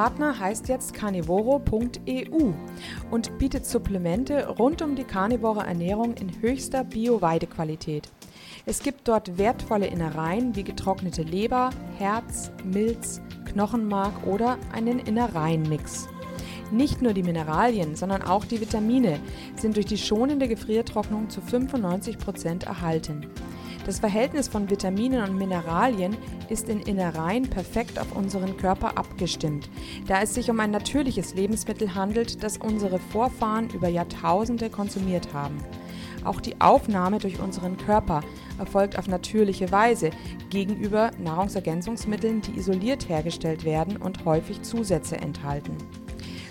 Partner heißt jetzt carnivoro.eu und bietet Supplemente rund um die karnivore Ernährung in höchster Bio-Weidequalität. Es gibt dort wertvolle Innereien wie getrocknete Leber, Herz, Milz, Knochenmark oder einen Innereienmix. Nicht nur die Mineralien, sondern auch die Vitamine sind durch die schonende Gefriertrocknung zu 95 Prozent erhalten. Das Verhältnis von Vitaminen und Mineralien ist in Innereien perfekt auf unseren Körper abgestimmt, da es sich um ein natürliches Lebensmittel handelt, das unsere Vorfahren über Jahrtausende konsumiert haben. Auch die Aufnahme durch unseren Körper erfolgt auf natürliche Weise gegenüber Nahrungsergänzungsmitteln, die isoliert hergestellt werden und häufig Zusätze enthalten.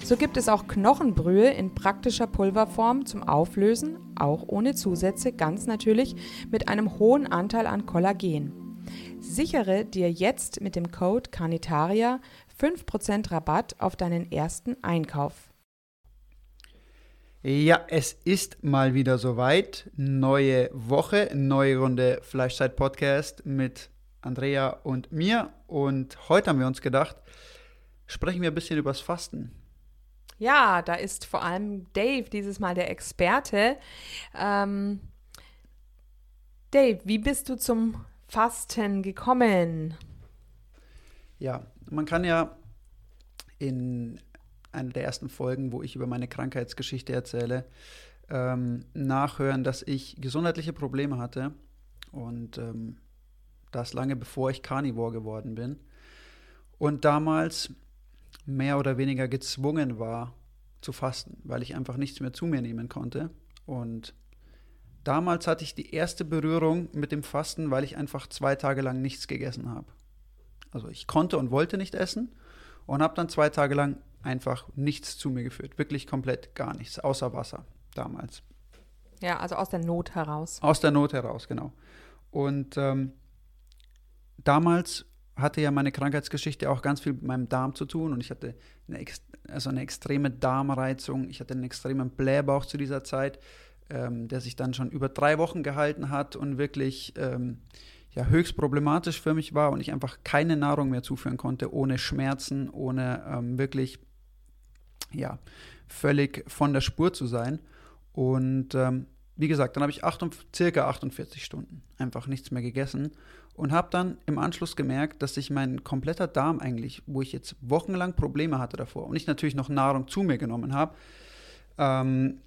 So gibt es auch Knochenbrühe in praktischer Pulverform zum Auflösen, auch ohne Zusätze, ganz natürlich mit einem hohen Anteil an Kollagen. Sichere dir jetzt mit dem Code Carnitaria 5% Rabatt auf deinen ersten Einkauf. Ja, es ist mal wieder soweit. Neue Woche, neue Runde Fleischzeit Podcast mit Andrea und mir. Und heute haben wir uns gedacht, sprechen wir ein bisschen übers Fasten. Ja, da ist vor allem Dave dieses Mal der Experte. Ähm, Dave, wie bist du zum Fasten gekommen? Ja, man kann ja in einer der ersten Folgen, wo ich über meine Krankheitsgeschichte erzähle, ähm, nachhören, dass ich gesundheitliche Probleme hatte und ähm, das lange bevor ich Carnivore geworden bin. Und damals mehr oder weniger gezwungen war zu fasten, weil ich einfach nichts mehr zu mir nehmen konnte. Und damals hatte ich die erste Berührung mit dem Fasten, weil ich einfach zwei Tage lang nichts gegessen habe. Also ich konnte und wollte nicht essen und habe dann zwei Tage lang einfach nichts zu mir geführt. Wirklich komplett gar nichts, außer Wasser damals. Ja, also aus der Not heraus. Aus der Not heraus, genau. Und ähm, damals hatte ja meine Krankheitsgeschichte auch ganz viel mit meinem Darm zu tun und ich hatte eine, also eine extreme Darmreizung, ich hatte einen extremen Blähbauch zu dieser Zeit, ähm, der sich dann schon über drei Wochen gehalten hat und wirklich ähm, ja, höchst problematisch für mich war und ich einfach keine Nahrung mehr zuführen konnte, ohne Schmerzen, ohne ähm, wirklich ja, völlig von der Spur zu sein. Und ähm, wie gesagt, dann habe ich 48, circa 48 Stunden einfach nichts mehr gegessen und habe dann im Anschluss gemerkt, dass sich mein kompletter Darm eigentlich, wo ich jetzt wochenlang Probleme hatte davor und ich natürlich noch Nahrung zu mir genommen habe, ähm,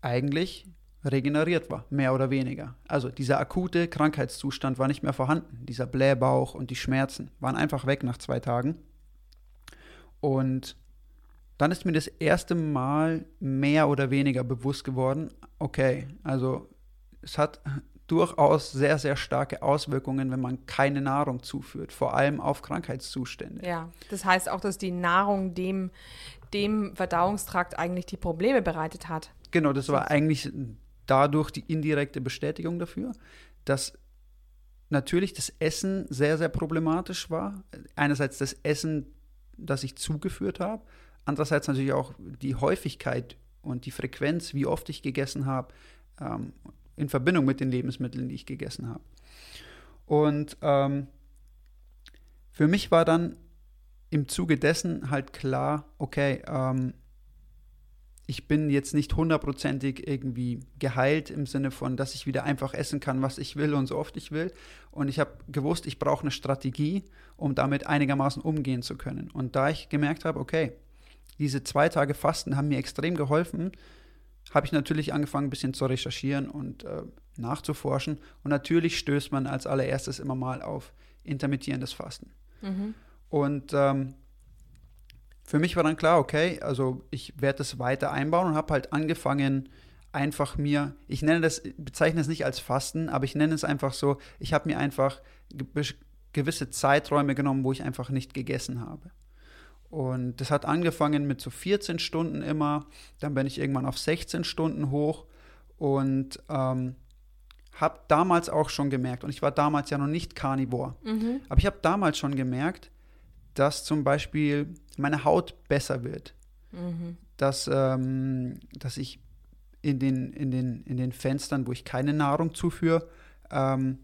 eigentlich regeneriert war, mehr oder weniger. Also dieser akute Krankheitszustand war nicht mehr vorhanden. Dieser Blähbauch und die Schmerzen waren einfach weg nach zwei Tagen. Und dann ist mir das erste Mal mehr oder weniger bewusst geworden, okay, also es hat durchaus sehr, sehr starke Auswirkungen, wenn man keine Nahrung zuführt, vor allem auf Krankheitszustände. Ja, das heißt auch, dass die Nahrung dem, dem Verdauungstrakt eigentlich die Probleme bereitet hat. Genau, das war eigentlich dadurch die indirekte Bestätigung dafür, dass natürlich das Essen sehr, sehr problematisch war. Einerseits das Essen, das ich zugeführt habe, andererseits natürlich auch die Häufigkeit und die Frequenz, wie oft ich gegessen habe, ähm, in Verbindung mit den Lebensmitteln, die ich gegessen habe. Und ähm, für mich war dann im Zuge dessen halt klar, okay, ähm, ich bin jetzt nicht hundertprozentig irgendwie geheilt im Sinne von, dass ich wieder einfach essen kann, was ich will und so oft ich will. Und ich habe gewusst, ich brauche eine Strategie, um damit einigermaßen umgehen zu können. Und da ich gemerkt habe, okay, diese zwei Tage Fasten haben mir extrem geholfen, habe ich natürlich angefangen, ein bisschen zu recherchieren und äh, nachzuforschen. Und natürlich stößt man als allererstes immer mal auf intermittierendes Fasten. Mhm. Und ähm, für mich war dann klar, okay, also ich werde das weiter einbauen und habe halt angefangen, einfach mir, ich nenne das, bezeichne es nicht als Fasten, aber ich nenne es einfach so, ich habe mir einfach gewisse Zeiträume genommen, wo ich einfach nicht gegessen habe. Und das hat angefangen mit so 14 Stunden immer, dann bin ich irgendwann auf 16 Stunden hoch und ähm, habe damals auch schon gemerkt, und ich war damals ja noch nicht Carnivore, Mhm. aber ich habe damals schon gemerkt, dass zum Beispiel meine Haut besser wird, Mhm. dass, ähm, dass ich in den, in, den, in den Fenstern, wo ich keine Nahrung zuführe, ähm,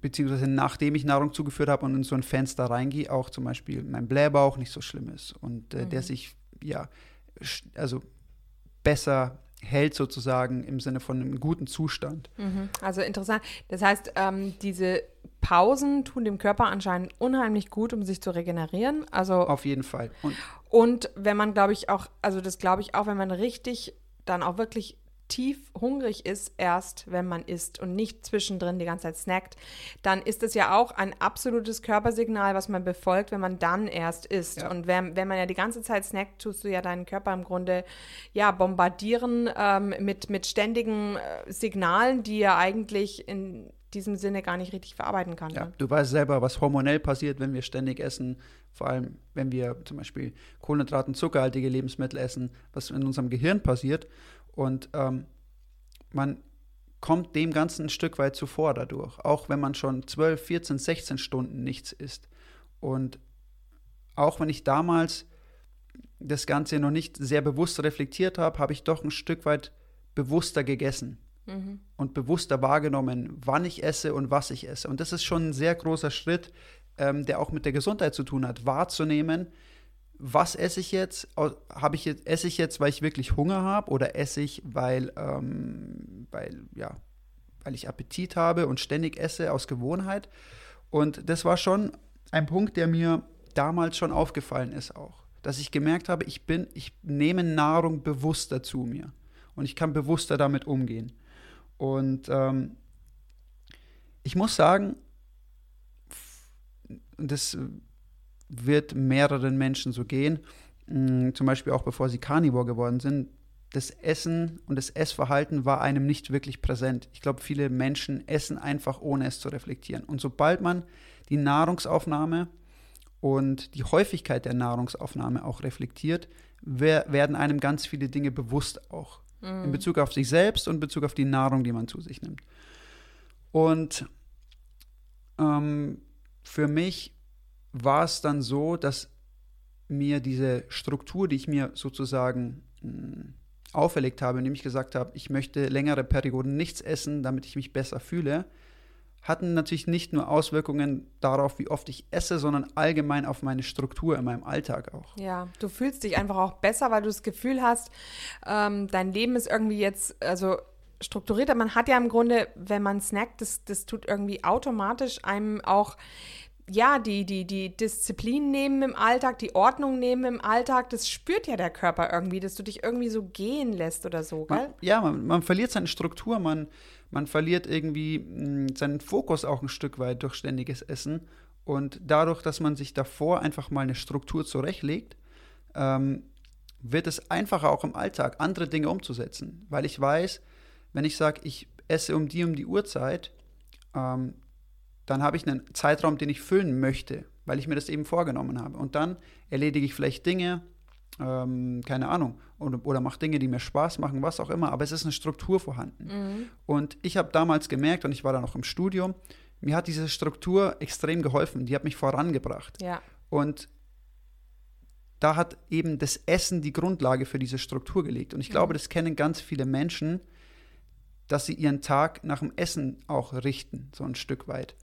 beziehungsweise nachdem ich Nahrung zugeführt habe und in so ein Fenster reingehe, auch zum Beispiel mein Blähbauch nicht so schlimm ist und äh, der Mhm. sich ja also besser hält sozusagen im Sinne von einem guten Zustand. Mhm. Also interessant. Das heißt, ähm, diese Pausen tun dem Körper anscheinend unheimlich gut, um sich zu regenerieren. Also Auf jeden Fall. Und Und wenn man, glaube ich, auch, also das glaube ich auch, wenn man richtig dann auch wirklich tief hungrig ist, erst wenn man isst und nicht zwischendrin die ganze Zeit snackt, dann ist es ja auch ein absolutes Körpersignal, was man befolgt, wenn man dann erst isst. Ja. Und wenn, wenn man ja die ganze Zeit snackt, tust du ja deinen Körper im Grunde ja bombardieren ähm, mit, mit ständigen äh, Signalen, die er eigentlich in diesem Sinne gar nicht richtig verarbeiten kann. Ja, Ne? du weißt selber, was hormonell passiert, wenn wir ständig essen. Vor allem, wenn wir zum Beispiel Kohlenhydraten, zuckerhaltige Lebensmittel essen, was in unserem Gehirn passiert. Und ähm, man kommt dem Ganzen ein Stück weit zuvor dadurch, auch wenn man schon 12, 14, 16 Stunden nichts isst. Und auch wenn ich damals das Ganze noch nicht sehr bewusst reflektiert habe, habe ich doch ein Stück weit bewusster gegessen Mhm. und bewusster wahrgenommen, wann ich esse und was ich esse. Und das ist schon ein sehr großer Schritt, ähm, der auch mit der Gesundheit zu tun hat, wahrzunehmen, was esse ich jetzt? Habe ich jetzt esse ich jetzt, weil ich wirklich Hunger habe, oder esse ich, weil, ähm, weil ja, weil ich Appetit habe und ständig esse aus Gewohnheit? Und das war schon ein Punkt, der mir damals schon aufgefallen ist auch, dass ich gemerkt habe, ich bin, ich nehme Nahrung bewusster zu mir und ich kann bewusster damit umgehen. Und ähm, ich muss sagen, das wird mehreren Menschen so gehen, mh, zum Beispiel auch bevor sie Carnivore geworden sind, das Essen und das Essverhalten war einem nicht wirklich präsent. Ich glaube, viele Menschen essen einfach, ohne es zu reflektieren. Und sobald man die Nahrungsaufnahme und die Häufigkeit der Nahrungsaufnahme auch reflektiert, wer, werden einem ganz viele Dinge bewusst auch. In Bezug auf sich selbst und in Bezug auf die Nahrung, die man zu sich nimmt. Und ähm, für mich war es dann so, dass mir diese Struktur, die ich mir sozusagen mh, auferlegt habe, indem ich gesagt habe, ich möchte längere Perioden nichts essen, damit ich mich besser fühle, hatten natürlich nicht nur Auswirkungen darauf, wie oft ich esse, sondern allgemein auf meine Struktur in meinem Alltag auch. Ja, du fühlst dich einfach auch besser, weil du das Gefühl hast, ähm, dein Leben ist irgendwie jetzt, also strukturierter. Man hat ja im Grunde, wenn man snackt, das, das tut irgendwie automatisch einem auch, ja, die, die, die Disziplin nehmen im Alltag, die Ordnung nehmen im Alltag, das spürt ja der Körper irgendwie, dass du dich irgendwie so gehen lässt oder so, gell? Man, ja, man, man verliert seine Struktur, man, man verliert irgendwie mh, seinen Fokus auch ein Stück weit durch ständiges Essen. Und dadurch, dass man sich davor einfach mal eine Struktur zurechtlegt, ähm, wird es einfacher auch im Alltag, andere Dinge umzusetzen. Weil ich weiß, wenn ich sage, ich esse um die um die Uhrzeit, ähm, dann habe ich einen Zeitraum, den ich füllen möchte, weil ich mir das eben vorgenommen habe. Und dann erledige ich vielleicht Dinge, ähm, keine Ahnung, oder, oder mache Dinge, die mir Spaß machen, was auch immer, aber es ist eine Struktur vorhanden. Und ich habe damals gemerkt, und ich war da noch im Studium, mir hat diese Struktur extrem geholfen, die hat mich vorangebracht. Ja. Und da hat eben das Essen die Grundlage für diese Struktur gelegt. Und ich glaube, das kennen ganz viele Menschen, dass sie ihren Tag nach dem Essen auch richten, so ein Stück weit.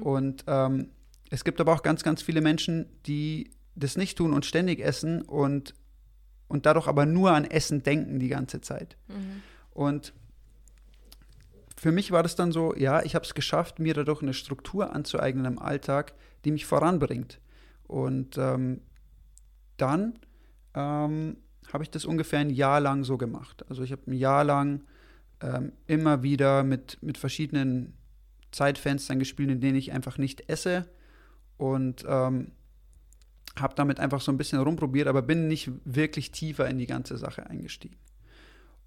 Und ähm, es gibt aber auch ganz, ganz viele Menschen, die das nicht tun und ständig essen und, und dadurch aber nur an Essen denken die ganze Zeit. Und für mich war das dann so, ja, ich habe es geschafft, mir dadurch eine Struktur anzueignen im Alltag, die mich voranbringt. Und ähm, dann ähm, habe ich das ungefähr ein Jahr lang so gemacht. Also ich habe ein Jahr lang ähm, immer wieder mit, mit verschiedenen Zeitfenstern gespielt, in denen ich einfach nicht esse und ähm, habe damit einfach so ein bisschen rumprobiert, aber bin nicht wirklich tiefer in die ganze Sache eingestiegen.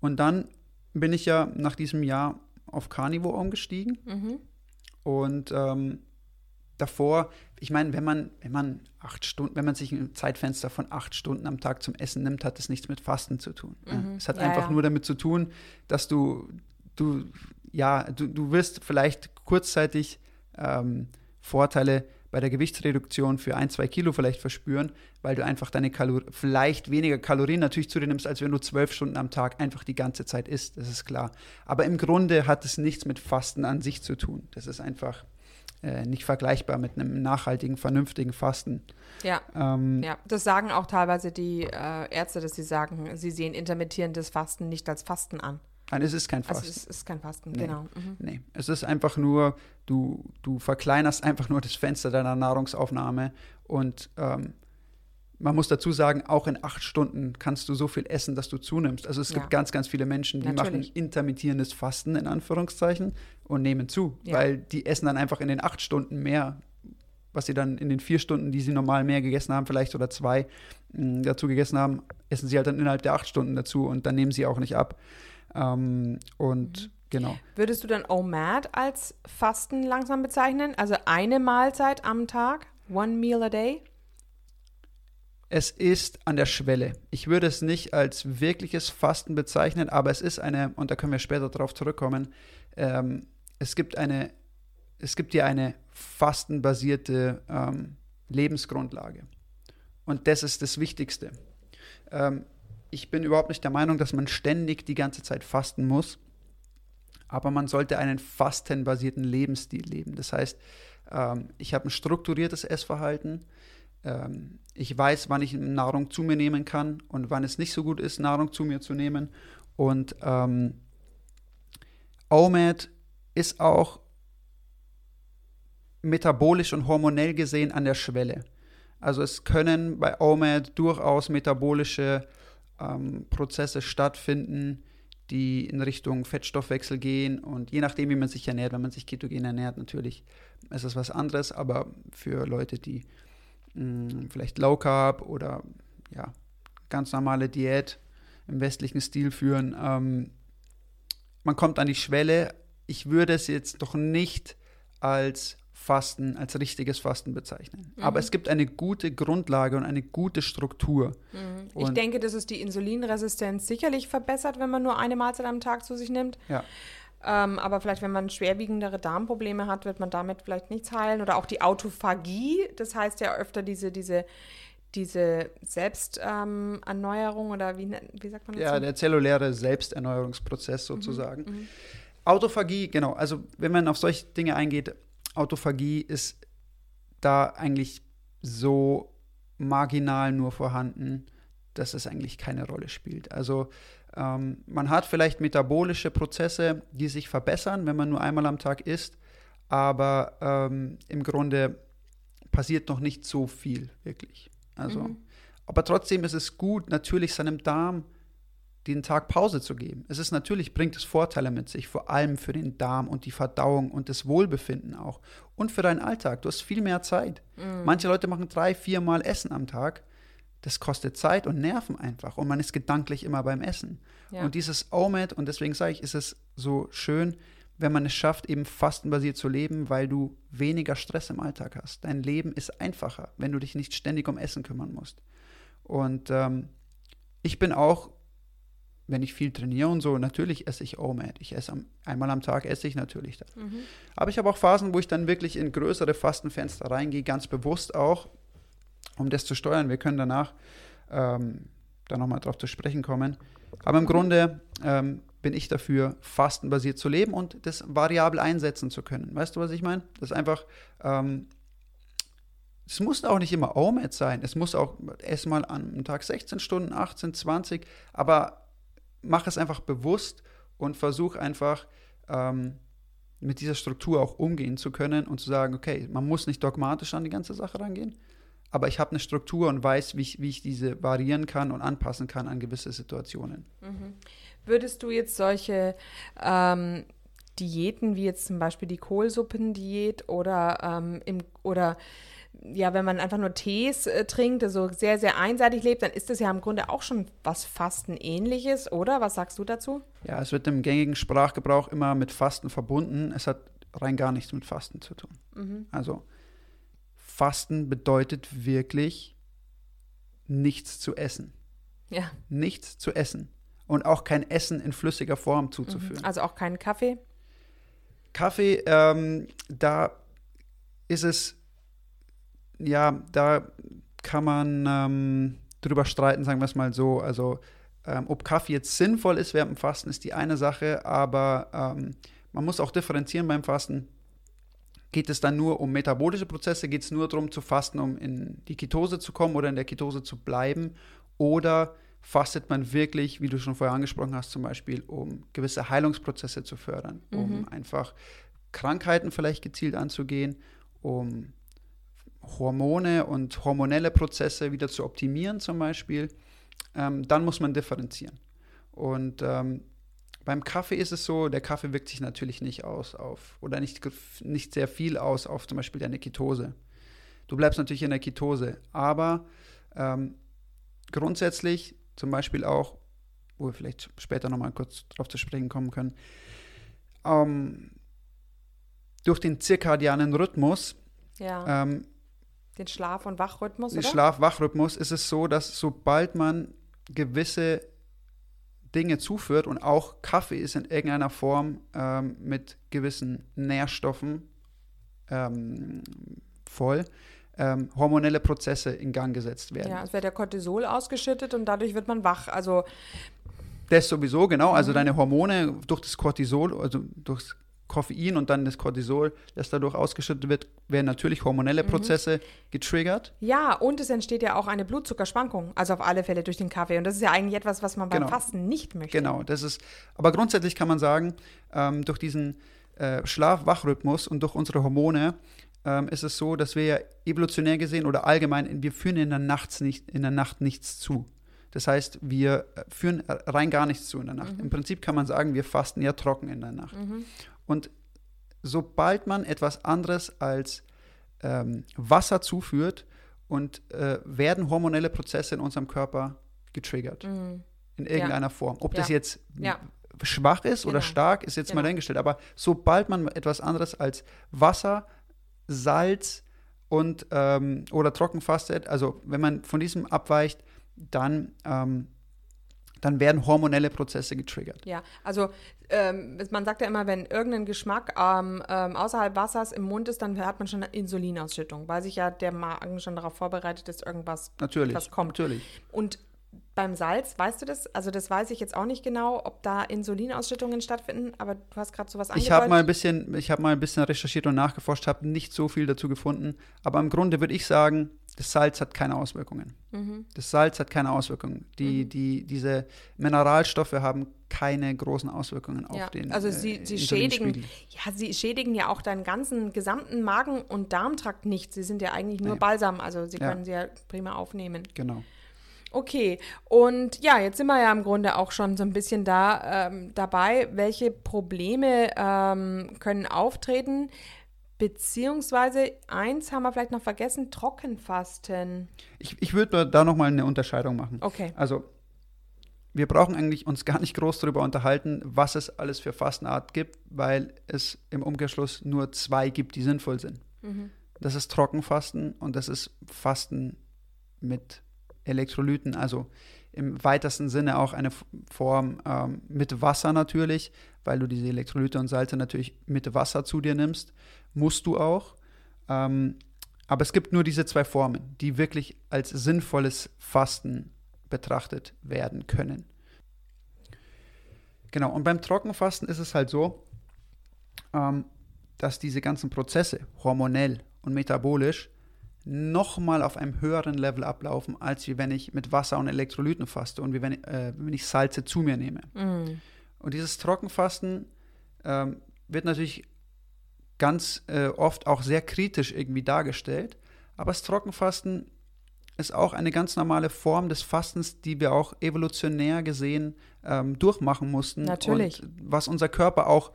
Und dann bin ich ja nach diesem Jahr auf Carnivore umgestiegen Mhm. und ähm, davor, ich meine, wenn man, wenn man acht Stunden, wenn man sich ein Zeitfenster von acht Stunden am Tag zum Essen nimmt, hat das nichts mit Fasten zu tun. Ja. Mhm. Es hat Ja, einfach ja. nur damit zu tun, dass du, du ja, du, du wirst vielleicht kurzzeitig ähm, Vorteile bei der Gewichtsreduktion für ein, zwei Kilo vielleicht verspüren, weil du einfach deine Kalorien, vielleicht weniger Kalorien natürlich zu dir nimmst, als wenn du zwölf Stunden am Tag einfach die ganze Zeit isst, das ist klar. Aber im Grunde hat es nichts mit Fasten an sich zu tun. Das ist einfach äh, nicht vergleichbar mit einem nachhaltigen, vernünftigen Fasten. Ja, ähm, ja. das sagen auch teilweise die äh, Ärzte, dass sie sagen, sie sehen intermittierendes Fasten nicht als Fasten an. Nein, es ist kein Fasten. Also es ist kein Fasten, nee. genau. Mhm. Nee, es ist einfach nur, du, du verkleinerst einfach nur das Fenster deiner Nahrungsaufnahme und ähm, man muss dazu sagen, auch in acht Stunden kannst du so viel essen, dass du zunimmst. Also es ja. gibt ganz, ganz viele Menschen, die Natürlich. machen intermittierendes Fasten in Anführungszeichen und nehmen zu, ja. weil die essen dann einfach in den acht Stunden mehr, was sie dann in den vier Stunden, die sie normal mehr gegessen haben, vielleicht oder zwei mh, dazu gegessen haben, essen sie halt dann innerhalb der acht Stunden dazu und dann nehmen sie auch nicht ab. Ähm, und mhm. genau. Würdest du dann OMAD als Fasten langsam bezeichnen? Also eine Mahlzeit am Tag? One meal a day? Es ist an der Schwelle. Ich würde es nicht als wirkliches Fasten bezeichnen, aber es ist eine, und da können wir später darauf zurückkommen, ähm, es gibt eine, es gibt ja eine fastenbasierte ähm, Lebensgrundlage. Und das ist das Wichtigste. Ähm, ich bin überhaupt nicht der Meinung, dass man ständig die ganze Zeit fasten muss, aber man sollte einen fastenbasierten Lebensstil leben. Das heißt, ähm, ich habe ein strukturiertes Essverhalten. Ähm, ich weiß, wann ich Nahrung zu mir nehmen kann und wann es nicht so gut ist, Nahrung zu mir zu nehmen. Und ähm, OMAD ist auch metabolisch und hormonell gesehen an der Schwelle. Also es können bei OMAD durchaus metabolische ähm, Prozesse stattfinden, die in Richtung Fettstoffwechsel gehen. Und je nachdem, wie man sich ernährt, wenn man sich ketogen ernährt, natürlich ist das was anderes. Aber für Leute, die mh, hm, vielleicht Low Carb oder ja, ganz normale Diät im westlichen Stil führen, ähm, man kommt an die Schwelle. Ich würde es jetzt doch nicht als Fasten als richtiges Fasten bezeichnen. Mhm. Aber es gibt eine gute Grundlage und eine gute Struktur. Mhm. Ich denke, dass es die Insulinresistenz sicherlich verbessert, wenn man nur eine Mahlzeit am Tag zu sich nimmt. Ja. Ähm, aber vielleicht, wenn man schwerwiegendere Darmprobleme hat, wird man damit vielleicht nichts heilen. Oder auch die Autophagie, das heißt ja öfter diese, diese, diese Selbsterneuerung ähm, oder wie, wie sagt man das? Ja, so? der zelluläre Selbsterneuerungsprozess mhm. sozusagen. Mhm. Autophagie, genau. Also wenn man auf solche Dinge eingeht, Autophagie ist da eigentlich so marginal nur vorhanden, dass es eigentlich keine Rolle spielt. Also ähm, man hat vielleicht metabolische Prozesse, die sich verbessern, wenn man nur einmal am Tag isst, aber ähm, im Grunde passiert noch nicht so viel wirklich. Also, mhm. aber trotzdem ist es gut, natürlich seinem Darm den Tag Pause zu geben. Es ist natürlich, bringt es Vorteile mit sich, vor allem für den Darm und die Verdauung und das Wohlbefinden auch. Und für deinen Alltag. Du hast viel mehr Zeit. Mm. Manche Leute machen drei, vier Mal Essen am Tag. Das kostet Zeit und Nerven einfach. Und man ist gedanklich immer beim Essen. Ja. Und dieses OMAD, und deswegen sage ich, ist es so schön, wenn man es schafft, eben fastenbasiert zu leben, weil du weniger Stress im Alltag hast. Dein Leben ist einfacher, wenn du dich nicht ständig um Essen kümmern musst. Und ähm, ich bin auch wenn ich viel trainiere und so, natürlich esse ich OMAD. Ich esse am, einmal am Tag esse ich natürlich dann. Mhm. Aber ich habe auch Phasen, wo ich dann wirklich in größere Fastenfenster reingehe, ganz bewusst auch, um das zu steuern. Wir können danach ähm, da nochmal drauf zu sprechen kommen. Aber im. Grunde ähm, bin ich dafür, fastenbasiert zu leben und das variabel einsetzen zu können. Weißt du, was ich meine? Das ist einfach, ähm, es muss auch nicht immer OMAD sein. Es muss auch erstmal am Tag 16 Stunden, 18, 20, aber mach es einfach bewusst und versuch einfach ähm, mit dieser Struktur auch umgehen zu können und zu sagen, okay, man muss nicht dogmatisch an die ganze Sache rangehen, aber ich habe eine Struktur und weiß, wie ich, wie ich diese variieren kann und anpassen kann an gewisse Situationen. Mhm. Würdest du jetzt solche ähm, Diäten wie jetzt zum Beispiel die Kohlsuppendiät oder ähm, im oder ja, wenn man einfach nur Tees äh, trinkt, also sehr, sehr einseitig lebt, dann ist das ja im Grunde auch schon was Fastenähnliches, oder? Was sagst du dazu? Ja, es wird im gängigen Sprachgebrauch immer mit Fasten verbunden. Es hat rein gar nichts mit Fasten zu tun. Mhm. Also Fasten bedeutet wirklich nichts zu essen. Ja. Nichts zu essen. Und auch kein Essen in flüssiger Form zuzuführen. Also auch keinen Kaffee? Kaffee, ähm, da ist es, ja, da kann man ähm, drüber streiten, sagen wir es mal so. Also, ähm, ob Kaffee jetzt sinnvoll ist während dem Fasten, ist die eine Sache, aber ähm, man muss auch differenzieren beim Fasten. Geht es dann nur um metabolische Prozesse? Geht es nur darum zu fasten, um in die Ketose zu kommen oder in der Ketose zu bleiben? Oder fastet man wirklich, wie du schon vorher angesprochen hast, zum Beispiel, um gewisse Heilungsprozesse zu fördern, mhm. um einfach Krankheiten vielleicht gezielt anzugehen, um Hormone und hormonelle Prozesse wieder zu optimieren zum Beispiel, ähm, dann muss man differenzieren. Und ähm, beim Kaffee ist es so, der Kaffee wirkt sich natürlich nicht aus auf, oder nicht, nicht sehr viel aus auf zum Beispiel deine Ketose. Du bleibst natürlich in der Ketose, aber ähm, grundsätzlich zum Beispiel auch, wo wir vielleicht später nochmal kurz drauf zu sprechen kommen können, ähm, durch den zirkadianen Rhythmus, ja. ähm, den Schlaf- und Wachrhythmus, den Schlaf-Wachrhythmus ist es so, dass sobald man gewisse Dinge zuführt und auch Kaffee ist in irgendeiner Form ähm, mit gewissen Nährstoffen ähm, voll, ähm, hormonelle Prozesse in Gang gesetzt werden. Ja, es wird der Cortisol ausgeschüttet und dadurch wird man wach. Also das sowieso, genau. Also mhm. deine Hormone durch das Cortisol, also durch das Koffein und dann das Cortisol, das dadurch ausgeschüttet wird, werden natürlich hormonelle mhm. Prozesse mhm. getriggert. Ja, und es entsteht ja auch eine Blutzuckerschwankung, also auf alle Fälle durch den Kaffee. Und das ist ja eigentlich etwas, was man beim genau. Fasten nicht möchte. Genau, das ist, aber grundsätzlich kann man sagen, ähm, durch diesen äh, Schlaf-Wach-Rhythmus und durch unsere Hormone ähm, ist es so, dass wir ja evolutionär gesehen oder allgemein, wir führen in der, Nacht nicht, in der Nacht nichts zu. Das heißt, wir äh, führen rein gar nichts zu in der Nacht. Mhm. Im Prinzip kann man sagen, wir fasten ja trocken in der Nacht. Mhm. Und sobald man etwas anderes als ähm, Wasser zuführt, und äh, werden hormonelle Prozesse in unserem Körper getriggert. Mhm. In irgendeiner ja. Form. Ob ja. das jetzt ja. schwach ist genau. oder stark, ist jetzt genau. mal dahingestellt. Aber sobald man etwas anderes als Wasser, Salz und ähm, oder trocken fastet, also wenn man von diesem abweicht, dann ähm, dann werden hormonelle Prozesse getriggert. Ja, also ähm, man sagt ja immer, wenn irgendein Geschmack ähm, außerhalb Wassers im Mund ist, dann hat man schon eine Insulinausschüttung, weil sich ja der Magen schon darauf vorbereitet ist, irgendwas natürlich, was kommt. Natürlich. Und beim Salz, weißt du das? Also das weiß ich jetzt auch nicht genau, ob da Insulinausschüttungen stattfinden, aber du hast gerade sowas angedeutet. Ich habe mal ein bisschen, ich habe mal ein bisschen recherchiert und nachgeforscht, habe nicht so viel dazu gefunden, aber im Grunde würde ich sagen, das Salz hat keine Auswirkungen. Mhm. Das Salz hat keine Auswirkungen. Die, mhm. die, diese Mineralstoffe haben keine großen Auswirkungen ja. auf den Also sie, äh, sie schädigen, ja, sie schädigen ja auch deinen ganzen gesamten Magen- und Darmtrakt nicht. Sie sind ja eigentlich nur nee. Balsam, also sie ja. können sie ja prima aufnehmen. Genau. Okay, und ja, jetzt sind wir ja im Grunde auch schon so ein bisschen da ähm, dabei. Welche Probleme ähm, können auftreten? Beziehungsweise eins haben wir vielleicht noch vergessen, Trockenfasten. Ich, ich würde da nochmal eine Unterscheidung machen. Okay. Also wir brauchen eigentlich uns gar nicht groß darüber unterhalten, was es alles für Fastenart gibt, weil es im Umkehrschluss nur zwei gibt, die sinnvoll sind. Mhm. Das ist Trockenfasten und das ist Fasten mit Elektrolyten, also im weitesten Sinne auch eine Form ähm, mit Wasser natürlich, weil du diese Elektrolyte und Salze natürlich mit Wasser zu dir nimmst, musst du auch. Ähm, aber es gibt nur diese zwei Formen, die wirklich als sinnvolles Fasten betrachtet werden können. Genau, und beim Trockenfasten ist es halt so, ähm, dass diese ganzen Prozesse, hormonell und metabolisch, nochmal auf einem höheren Level ablaufen, als wie wenn ich mit Wasser und Elektrolyten faste und wie wenn, äh, wenn ich Salze zu mir nehme. Mm. Und dieses Trockenfasten ähm, wird natürlich ganz äh, oft auch sehr kritisch irgendwie dargestellt, aber das Trockenfasten ist auch eine ganz normale Form des Fastens, die wir auch evolutionär gesehen ähm, durchmachen mussten. Natürlich. Und was unser Körper auch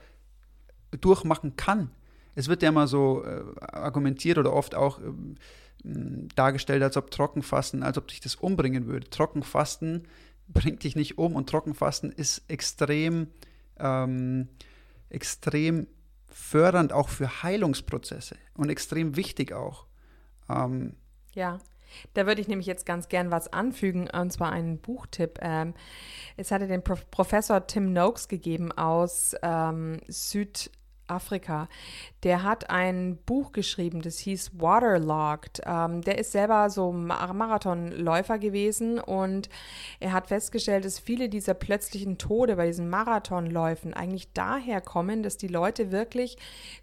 durchmachen kann. Es wird ja immer so äh, argumentiert oder oft auch äh, dargestellt, als ob Trockenfasten, als ob dich das umbringen würde. Trockenfasten bringt dich nicht um und Trockenfasten ist extrem, ähm, extrem fördernd auch für Heilungsprozesse und extrem wichtig auch. Ähm, ja. Da würde ich nämlich jetzt ganz gern was anfügen, und zwar einen Buchtipp. Ähm, es hatte den Pro Professor Tim Noakes gegeben aus ähm, Süd, Afrika. Der hat ein Buch geschrieben, das hieß Waterlogged. Ähm, der ist selber so Marathonläufer gewesen und er hat festgestellt, dass viele dieser plötzlichen Tode bei diesen Marathonläufen eigentlich daher kommen, dass die Leute wirklich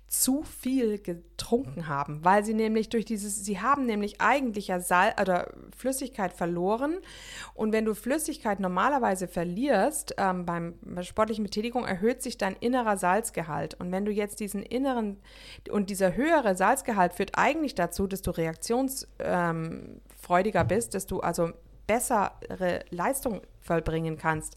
zu viel getrunken haben, weil sie nämlich durch dieses, sie haben nämlich eigentlich ja Sal oder Flüssigkeit verloren. Und wenn du Flüssigkeit normalerweise verlierst, ähm, beim, bei sportlichen Betätigung erhöht sich dein innerer Salzgehalt. Und wenn du jetzt diesen inneren und dieser höhere Salzgehalt führt eigentlich dazu, dass du reaktionsfreudiger ähm, bist, dass du also bessere Leistung vollbringen kannst.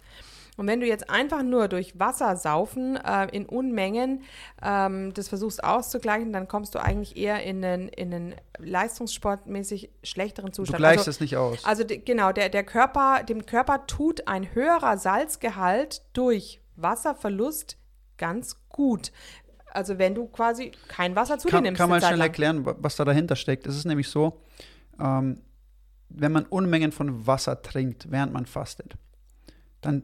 Und wenn du jetzt einfach nur durch Wasser saufen äh, in Unmengen ähm, das versuchst auszugleichen, dann kommst du eigentlich eher in einen, in einen leistungssportmäßig schlechteren Zustand. Du gleichst also, es nicht aus. Also genau, der, der Körper, dem Körper tut ein höherer Salzgehalt durch Wasserverlust ganz gut. Also wenn du quasi kein Wasser zu kann, dir nimmst. Kann man schnell erklären, was da dahinter steckt. Es ist nämlich so, ähm, wenn man Unmengen von Wasser trinkt, während man fastet, dann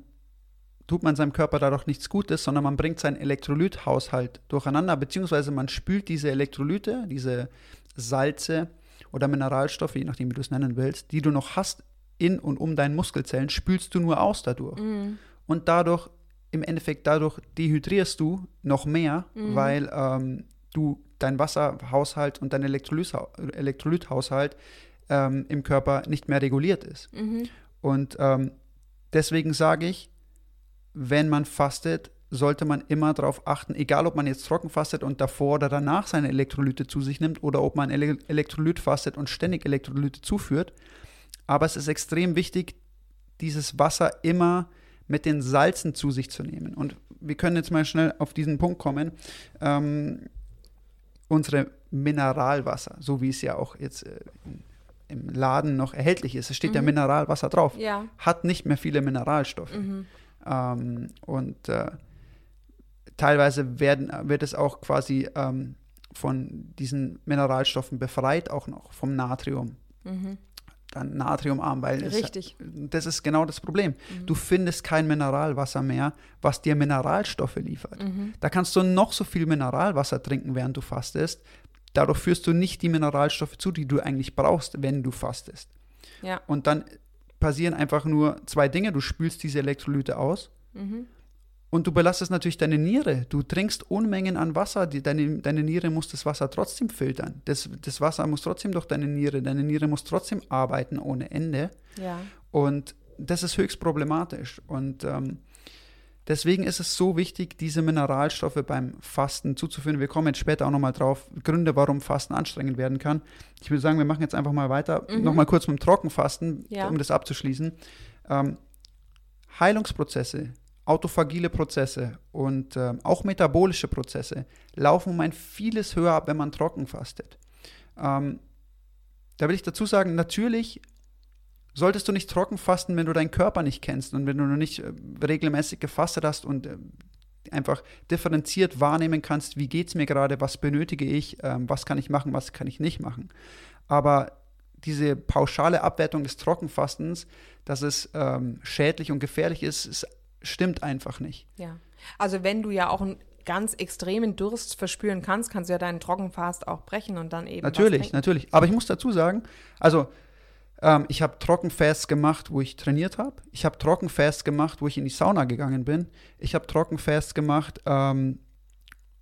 tut man seinem Körper dadurch nichts Gutes, sondern man bringt seinen Elektrolythaushalt durcheinander, beziehungsweise man spült diese Elektrolyte, diese Salze oder Mineralstoffe, je nachdem, wie du es nennen willst, die du noch hast in und um deinen Muskelzellen, spülst du nur aus dadurch. Mhm. Und dadurch, im Endeffekt, dadurch dehydrierst du noch mehr, mhm. weil ähm, du dein Wasserhaushalt und dein Elektrolythaushalt ähm, im Körper nicht mehr reguliert ist. Mhm. Und ähm, deswegen sage ich, wenn man fastet, sollte man immer darauf achten, egal ob man jetzt trocken fastet und davor oder danach seine Elektrolyte zu sich nimmt oder ob man Ele Elektrolyt fastet und ständig Elektrolyte zuführt. Aber es ist extrem wichtig, dieses Wasser immer mit den Salzen zu sich zu nehmen. Und wir können jetzt mal schnell auf diesen Punkt kommen. Ähm, unsere Mineralwasser, so wie es ja auch jetzt äh, im Laden noch erhältlich ist, es steht mhm. ja Mineralwasser drauf, ja. hat nicht mehr viele Mineralstoffe. Mhm. Ähm, und äh, teilweise werden, wird es auch quasi ähm, von diesen Mineralstoffen befreit, auch noch vom Natrium. Mhm. Dann natriumarm, weil Richtig. Es, das ist genau das Problem. Mhm. Du findest kein Mineralwasser mehr, was dir Mineralstoffe liefert. Mhm. Da kannst du noch so viel Mineralwasser trinken, während du fastest. Dadurch führst du nicht die Mineralstoffe zu, die du eigentlich brauchst, wenn du fastest. Ja. Und dann passieren einfach nur zwei Dinge. Du spülst diese Elektrolyte aus mhm. Und du belastest natürlich deine Niere. Du trinkst Unmengen an Wasser. Die, deine, deine Niere muss das Wasser trotzdem filtern. Das, das Wasser muss trotzdem durch deine Niere. Deine Niere muss trotzdem arbeiten ohne Ende. Ja. Und das ist höchst problematisch. Und ähm, Deswegen ist es so wichtig, diese Mineralstoffe beim Fasten zuzuführen. Wir kommen jetzt später auch nochmal drauf, Gründe, warum Fasten anstrengend werden kann. Ich würde sagen, wir machen jetzt einfach mal weiter. Mhm. Nochmal kurz mit dem Trockenfasten, ja. um das abzuschließen. Ähm, Heilungsprozesse, autophagile Prozesse und äh, auch metabolische Prozesse laufen um ein vieles höher ab, wenn man trocken fastet. Ähm, da will ich dazu sagen, natürlich solltest du nicht trocken fasten, wenn du deinen Körper nicht kennst und wenn du noch nicht äh, regelmäßig gefastet hast und äh, einfach differenziert wahrnehmen kannst, wie geht es mir gerade, was benötige ich, ähm, was kann ich machen, was kann ich nicht machen. Aber diese pauschale Abwertung des Trockenfastens, dass es ähm, schädlich und gefährlich ist, ist, stimmt einfach nicht. Ja, also wenn du ja auch einen ganz extremen Durst verspüren kannst, kannst du ja deinen Trockenfast auch brechen und dann eben. Natürlich, natürlich. Aber ich muss dazu sagen, also ähm, ich habe Trockenfasts gemacht, wo ich trainiert habe. Ich habe Trockenfasts gemacht, wo ich in die Sauna gegangen bin. Ich habe Trockenfasts gemacht, ähm,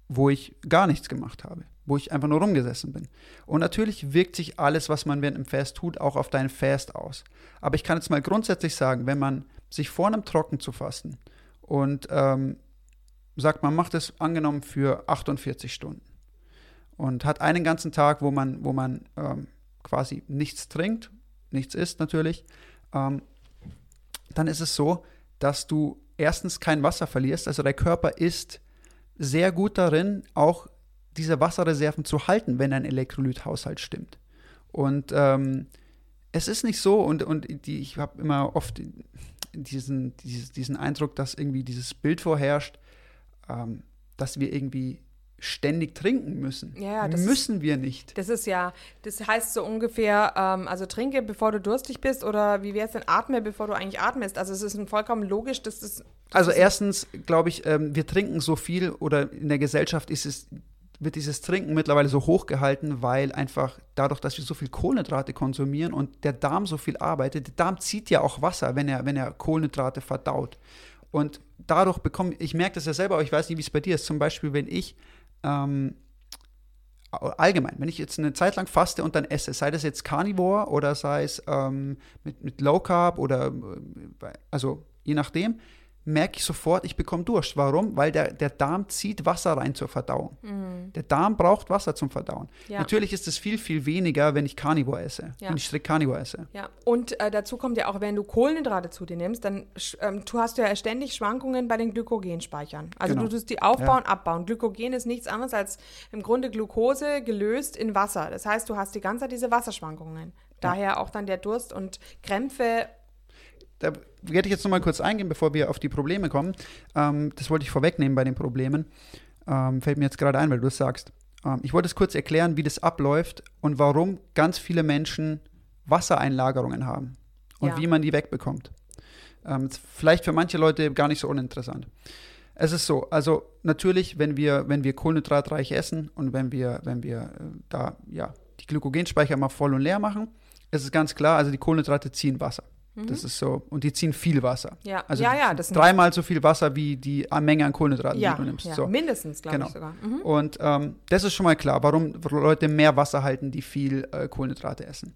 wo ich gar nichts gemacht habe, wo ich einfach nur rumgesessen bin. Und natürlich wirkt sich alles, was man während dem Fast tut, auch auf deinen Fast aus. Aber ich kann jetzt mal grundsätzlich sagen, wenn man sich vornimmt, trocken zu fasten und ähm, sagt, man macht es angenommen für 48 Stunden und hat einen ganzen Tag, wo man, wo man ähm, quasi nichts trinkt, nichts isst natürlich, ähm, dann ist es so, dass du erstens kein Wasser verlierst. Also der Körper ist sehr gut darin, auch diese Wasserreserven zu halten, wenn dein Elektrolythaushalt stimmt. Und ähm, es ist nicht so, und, und die, ich habe immer oft diesen, dieses, diesen Eindruck, dass irgendwie dieses Bild vorherrscht, ähm, dass wir irgendwie ständig trinken müssen. Ja, das müssen wir nicht. Das ist ja, das heißt so ungefähr, ähm, also trinke, bevor du durstig bist oder wie wäre es denn, atme, bevor du eigentlich atmest. Also es ist ein vollkommen logisch, dass das. Also erstens glaube ich, ähm, wir trinken so viel oder in der Gesellschaft ist es wird dieses Trinken mittlerweile so hoch gehalten, weil einfach dadurch, dass wir so viel Kohlenhydrate konsumieren und der Darm so viel arbeitet, der Darm zieht ja auch Wasser, wenn er, wenn er Kohlenhydrate verdaut. Und dadurch bekomme ich merke das ja selber, aber ich weiß nicht, wie es bei dir ist. Zum Beispiel, wenn ich ähm, allgemein, wenn ich jetzt eine Zeit lang faste und dann esse, sei das jetzt Carnivore oder sei es ähm, mit, mit Low Carb oder äh, also je nachdem, merke ich sofort, ich bekomme Durst. Warum? Weil der, der Darm zieht Wasser rein zur Verdauung. Mhm. Der Darm braucht Wasser zum Verdauen. Ja. Natürlich ist es viel, viel weniger, wenn ich Carnivore esse, ja. wenn ich strikt Carnivore esse. Ja, und äh, dazu kommt ja auch, wenn du Kohlenhydrate zu dir nimmst, dann ähm, du hast ja ständig Schwankungen bei den Glykogenspeichern. Also genau. du tust die aufbauen, ja. abbauen. Glykogen ist nichts anderes als im Grunde Glucose gelöst in Wasser. Das heißt, du hast die ganze Zeit diese Wasserschwankungen. Daher auch dann der Durst und Krämpfe da werde ich jetzt noch mal kurz eingehen, bevor wir auf die Probleme kommen. Ähm, das wollte ich vorwegnehmen bei den Problemen. Ähm, fällt mir jetzt gerade ein, weil du es sagst. Ähm, ich wollte es kurz erklären, wie das abläuft und warum ganz viele Menschen Wassereinlagerungen haben und ja. wie man die wegbekommt. Ähm, vielleicht für manche Leute gar nicht so uninteressant. Es ist so, also natürlich, wenn wir, wenn wir kohlenhydratreich essen und wenn wir, wenn wir äh, da ja die Glykogenspeicher mal voll und leer machen, ist es ganz klar, also die Kohlenhydrate ziehen Wasser. Das mhm. ist so. Und die ziehen viel Wasser. Ja, also ja, ja. Das dreimal so viel Wasser wie die Menge an Kohlenhydraten, ja, die du nimmst. Ja, so. mindestens, glaube genau. ich sogar. Mhm. Und ähm, das ist schon mal klar, warum Leute mehr Wasser halten, die viel äh, Kohlenhydrate essen.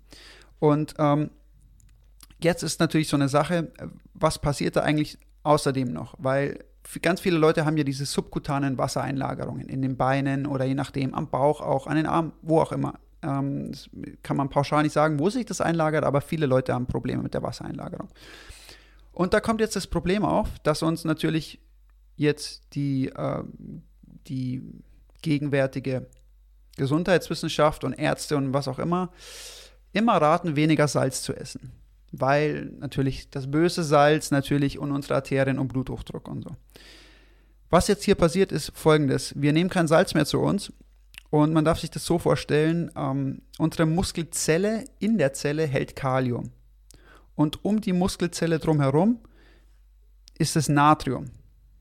Und ähm, jetzt ist natürlich so eine Sache, was passiert da eigentlich außerdem noch? Weil ganz viele Leute haben ja diese subkutanen Wassereinlagerungen in den Beinen oder je nachdem am Bauch auch, an den Armen, wo auch immer. Ähm, kann man pauschal nicht sagen, wo sich das einlagert, aber viele Leute haben Probleme mit der Wassereinlagerung. Und da kommt jetzt das Problem auf, dass uns natürlich jetzt die, äh, die gegenwärtige Gesundheitswissenschaft und Ärzte und was auch immer immer raten, weniger Salz zu essen. Weil natürlich das böse Salz natürlich und unsere Arterien und Bluthochdruck und so. Was jetzt hier passiert, ist folgendes. Wir nehmen kein Salz mehr zu uns und man darf sich das so vorstellen, ähm, unsere Muskelzelle in der Zelle hält Kalium. Und um die Muskelzelle drumherum ist es Natrium.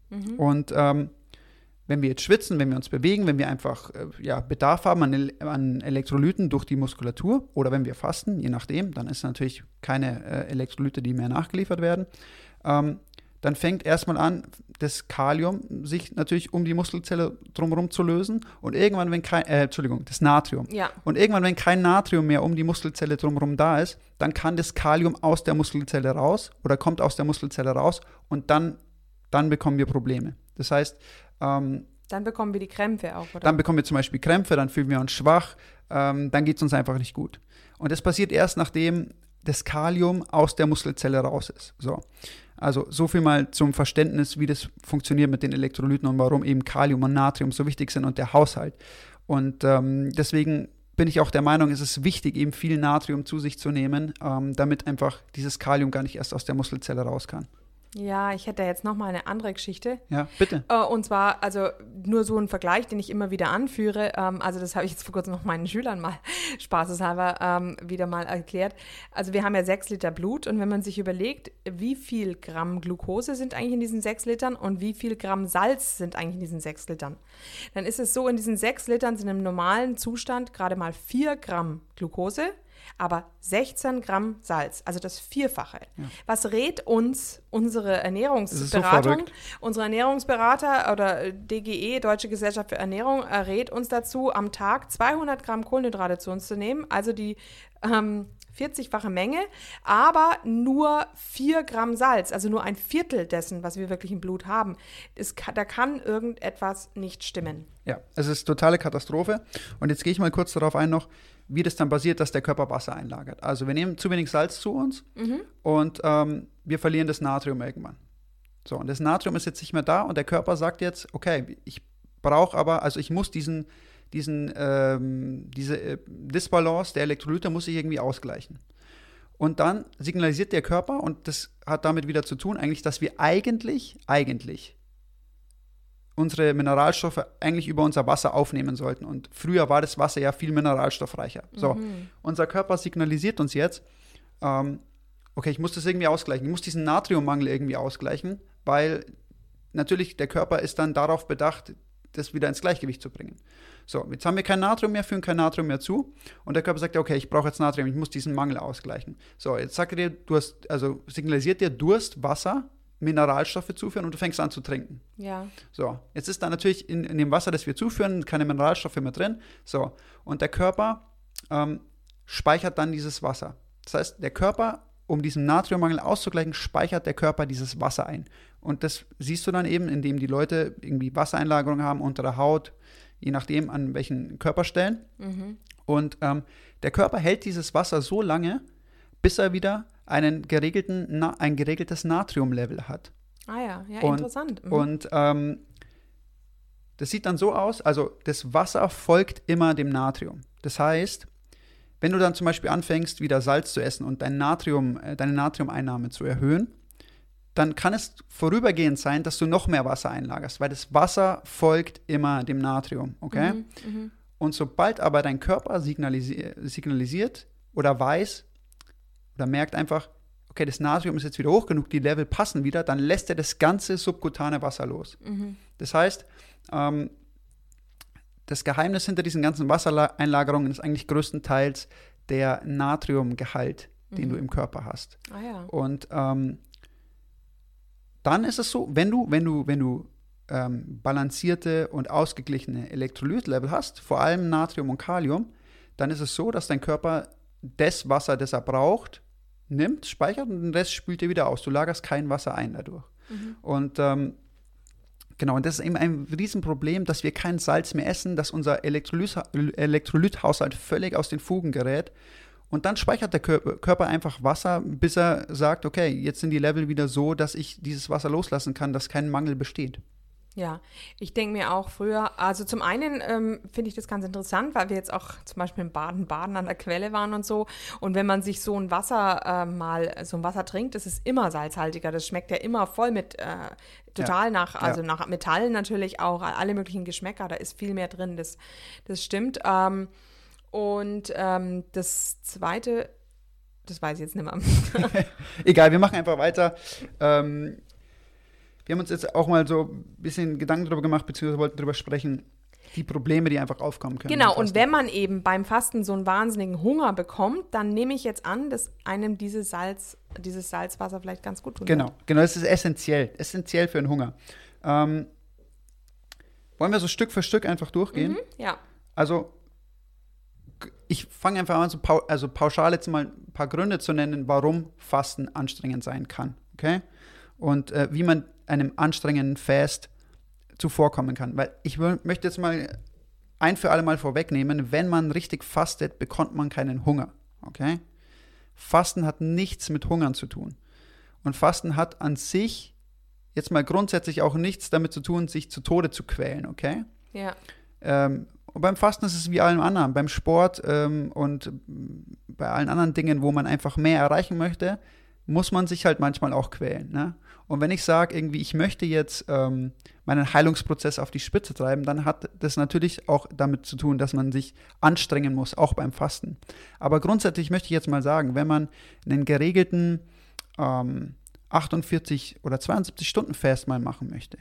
Mhm. Und ähm, wenn wir jetzt schwitzen, wenn wir uns bewegen, wenn wir einfach äh, ja, Bedarf haben an, an, Elektrolyten durch die Muskulatur oder wenn wir fasten, je nachdem, dann ist natürlich keine äh, Elektrolyte, die mehr nachgeliefert werden. Ähm, dann fängt erstmal an, das Kalium sich natürlich um die Muskelzelle drumherum zu lösen und irgendwann, wenn kein, äh, Entschuldigung, das Natrium. Ja. Und irgendwann, wenn kein Natrium mehr um die Muskelzelle drumherum da ist, dann kann das Kalium aus der Muskelzelle raus oder kommt aus der Muskelzelle raus und dann, dann bekommen wir Probleme. Das heißt, ähm, dann bekommen wir die Krämpfe auch, oder? Dann bekommen wir zum Beispiel Krämpfe, dann fühlen wir uns schwach, ähm, dann geht es uns einfach nicht gut. Und das passiert erst, nachdem das Kalium aus der Muskelzelle raus ist. So. Also so viel mal zum Verständnis, wie das funktioniert mit den Elektrolyten und warum eben Kalium und Natrium so wichtig sind und der Haushalt. Und ähm, deswegen bin ich auch der Meinung, es ist wichtig, eben viel Natrium zu sich zu nehmen, ähm, damit einfach dieses Kalium gar nicht erst aus der Muskelzelle raus kann. Ja, ich hätte jetzt noch mal eine andere Geschichte. Ja, bitte. Äh, und zwar, also nur so ein Vergleich, den ich immer wieder anführe. Ähm, also das habe ich jetzt vor kurzem noch meinen Schülern mal spaßeshalber ähm, wieder mal erklärt. Also wir haben ja sechs Liter Blut und wenn man sich überlegt, wie viel Gramm Glucose sind eigentlich in diesen sechs Litern und wie viel Gramm Salz sind eigentlich in diesen sechs Litern, dann ist es so, in diesen sechs Litern sind im normalen Zustand gerade mal vier Gramm Glucose aber 16 Gramm Salz, also das Vierfache. Ja. Was rät uns unsere Ernährungsberatung? So unsere Ernährungsberater oder DGE, Deutsche Gesellschaft für Ernährung, rät uns dazu, am Tag 200 Gramm Kohlenhydrate zu uns zu nehmen, also die ähm, 40-fache Menge, aber nur 4 Gramm Salz, also nur ein Viertel dessen, was wir wirklich im Blut haben. Es, da kann irgendetwas nicht stimmen. Ja, es ist totale Katastrophe. Und jetzt gehe ich mal kurz darauf ein noch, wie das dann passiert, dass der Körper Wasser einlagert. Also wir nehmen zu wenig Salz zu uns mhm. und ähm, wir verlieren das Natrium irgendwann. So, und das Natrium ist jetzt nicht mehr da und der Körper sagt jetzt, okay, ich brauche aber, also ich muss diesen, diesen, ähm, diese äh, Disbalance der Elektrolyte muss ich irgendwie ausgleichen. Und dann signalisiert der Körper, und das hat damit wieder zu tun, eigentlich, dass wir eigentlich, eigentlich unsere Mineralstoffe eigentlich über unser Wasser aufnehmen sollten. Und früher war das Wasser ja viel mineralstoffreicher. So, Mhm. unser Körper signalisiert uns jetzt, ähm, okay, ich muss das irgendwie ausgleichen. Ich muss diesen Natriummangel irgendwie ausgleichen, weil natürlich der Körper ist dann darauf bedacht, das wieder ins Gleichgewicht zu bringen. So, jetzt haben wir kein Natrium mehr, führen kein Natrium mehr zu und der Körper sagt, okay, ich brauche jetzt Natrium, ich muss diesen Mangel ausgleichen. So, jetzt sagt er dir, du hast, also signalisiert dir Durst, Wasser, Mineralstoffe zuführen und du fängst an zu trinken. Ja. So, jetzt ist da natürlich in, in dem Wasser, das wir zuführen, keine Mineralstoffe mehr drin. So, und der Körper ähm, speichert dann dieses Wasser. Das heißt, der Körper, um diesen Natriummangel auszugleichen, speichert der Körper dieses Wasser ein. Und das siehst du dann eben, indem die Leute irgendwie Wassereinlagerung haben unter der Haut, je nachdem an welchen Körperstellen. Mhm. Und ähm, der Körper hält dieses Wasser so lange, bis er wieder einen geregelten, na, ein geregeltes Natriumlevel hat. Ah ja, ja, Und- interessant. Mhm. Und ähm, das sieht dann so aus, also das Wasser folgt immer dem Natrium. Das heißt, wenn du dann zum Beispiel anfängst, wieder Salz zu essen und dein Natrium, äh, deine Natriumeinnahme zu erhöhen, dann kann es vorübergehend sein, dass du noch mehr Wasser einlagerst, weil das Wasser folgt immer dem Natrium, okay? Mhm. Mhm. Und sobald aber dein Körper signalisi signalisiert oder weiß oder merkt einfach, okay, das Natrium ist jetzt wieder hoch genug, die Level passen wieder, dann lässt er das ganze subkutane Wasser los. Mhm. Das heißt, ähm, das Geheimnis hinter diesen ganzen Wassereinlagerungen ist eigentlich größtenteils der Natriumgehalt, den Mhm. du im Körper hast. Ah ja. Und ähm, dann ist es so, wenn du, wenn du, wenn du ähm, balancierte und ausgeglichene Elektrolytlevel hast, vor allem Natrium und Kalium, dann ist es so, dass dein Körper das Wasser, das er braucht, nimmt, speichert und den Rest spült er wieder aus. Du lagerst kein Wasser ein dadurch. Mhm. Und ähm, genau, und das ist eben ein Riesenproblem, dass wir kein Salz mehr essen, dass unser Elektrolyt Elektrolythaushalt völlig aus den Fugen gerät. Und dann speichert der Körper, einfach Wasser, bis er sagt, okay, jetzt sind die Level wieder so, dass ich dieses Wasser loslassen kann, dass kein Mangel besteht. Ja, ich denke mir auch früher, also zum einen ähm, finde ich das ganz interessant, weil wir jetzt auch zum Beispiel im Baden-Baden an der Quelle waren und so. Und wenn man sich so ein Wasser äh, mal, so ein Wasser trinkt, das ist immer salzhaltiger. Das schmeckt ja immer voll mit, äh, total nach, also nach Metallen natürlich auch, alle möglichen Geschmäcker, da ist viel mehr drin, das, das stimmt. Ähm, und ähm, das zweite, das weiß ich jetzt nicht mehr. Egal, wir machen einfach weiter. Ähm, wir haben uns jetzt auch mal so ein bisschen Gedanken darüber gemacht, beziehungsweise wollten darüber sprechen, die Probleme, die einfach aufkommen können. Genau, und wenn man eben beim Fasten so einen wahnsinnigen Hunger bekommt, dann nehme ich jetzt an, dass einem dieses Salz, dieses Salzwasser vielleicht ganz gut tut. Genau, genau, das ist essentiell, essentiell für den Hunger. Ähm, wollen wir so Stück für Stück einfach durchgehen? Ja. Also, ich fange einfach an, so pau also pauschal jetzt mal ein paar Gründe zu nennen, warum Fasten anstrengend sein kann. Okay? Und äh, wie man einem anstrengenden Fast zuvorkommen kann. Weil ich möchte jetzt mal ein für alle Mal vorwegnehmen, wenn man richtig fastet, bekommt man keinen Hunger. Okay? Fasten hat nichts mit Hungern zu tun. Und Fasten hat an sich jetzt mal grundsätzlich auch nichts damit zu tun, sich zu Tode zu quälen, okay? Ja. Ähm, und beim Fasten ist es wie allem anderen, beim Sport ähm, und bei allen anderen Dingen, wo man einfach mehr erreichen möchte, muss man sich halt manchmal auch quälen. Ne? Und wenn ich sage, irgendwie, ich möchte jetzt ähm, meinen Heilungsprozess auf die Spitze treiben, dann hat das natürlich auch damit zu tun, dass man sich anstrengen muss, auch beim Fasten. Aber grundsätzlich möchte ich jetzt mal sagen, wenn man einen geregelten ähm, 48 oder 72 Stunden Fast mal machen möchte,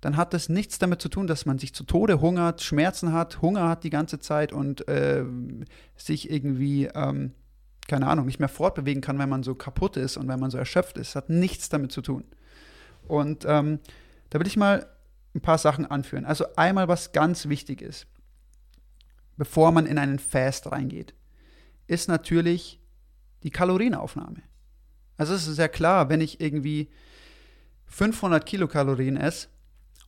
dann hat das nichts damit zu tun, dass man sich zu Tode hungert, Schmerzen hat, Hunger hat die ganze Zeit und äh, sich irgendwie, ähm, keine Ahnung, nicht mehr fortbewegen kann, wenn man so kaputt ist und wenn man so erschöpft ist. Hat nichts damit zu tun. Und ähm, da will ich mal ein paar Sachen anführen. Also einmal, was ganz wichtig ist, bevor man in einen Fast reingeht, ist natürlich die Kalorienaufnahme. Also es ist ja klar, wenn ich irgendwie 500 Kilokalorien esse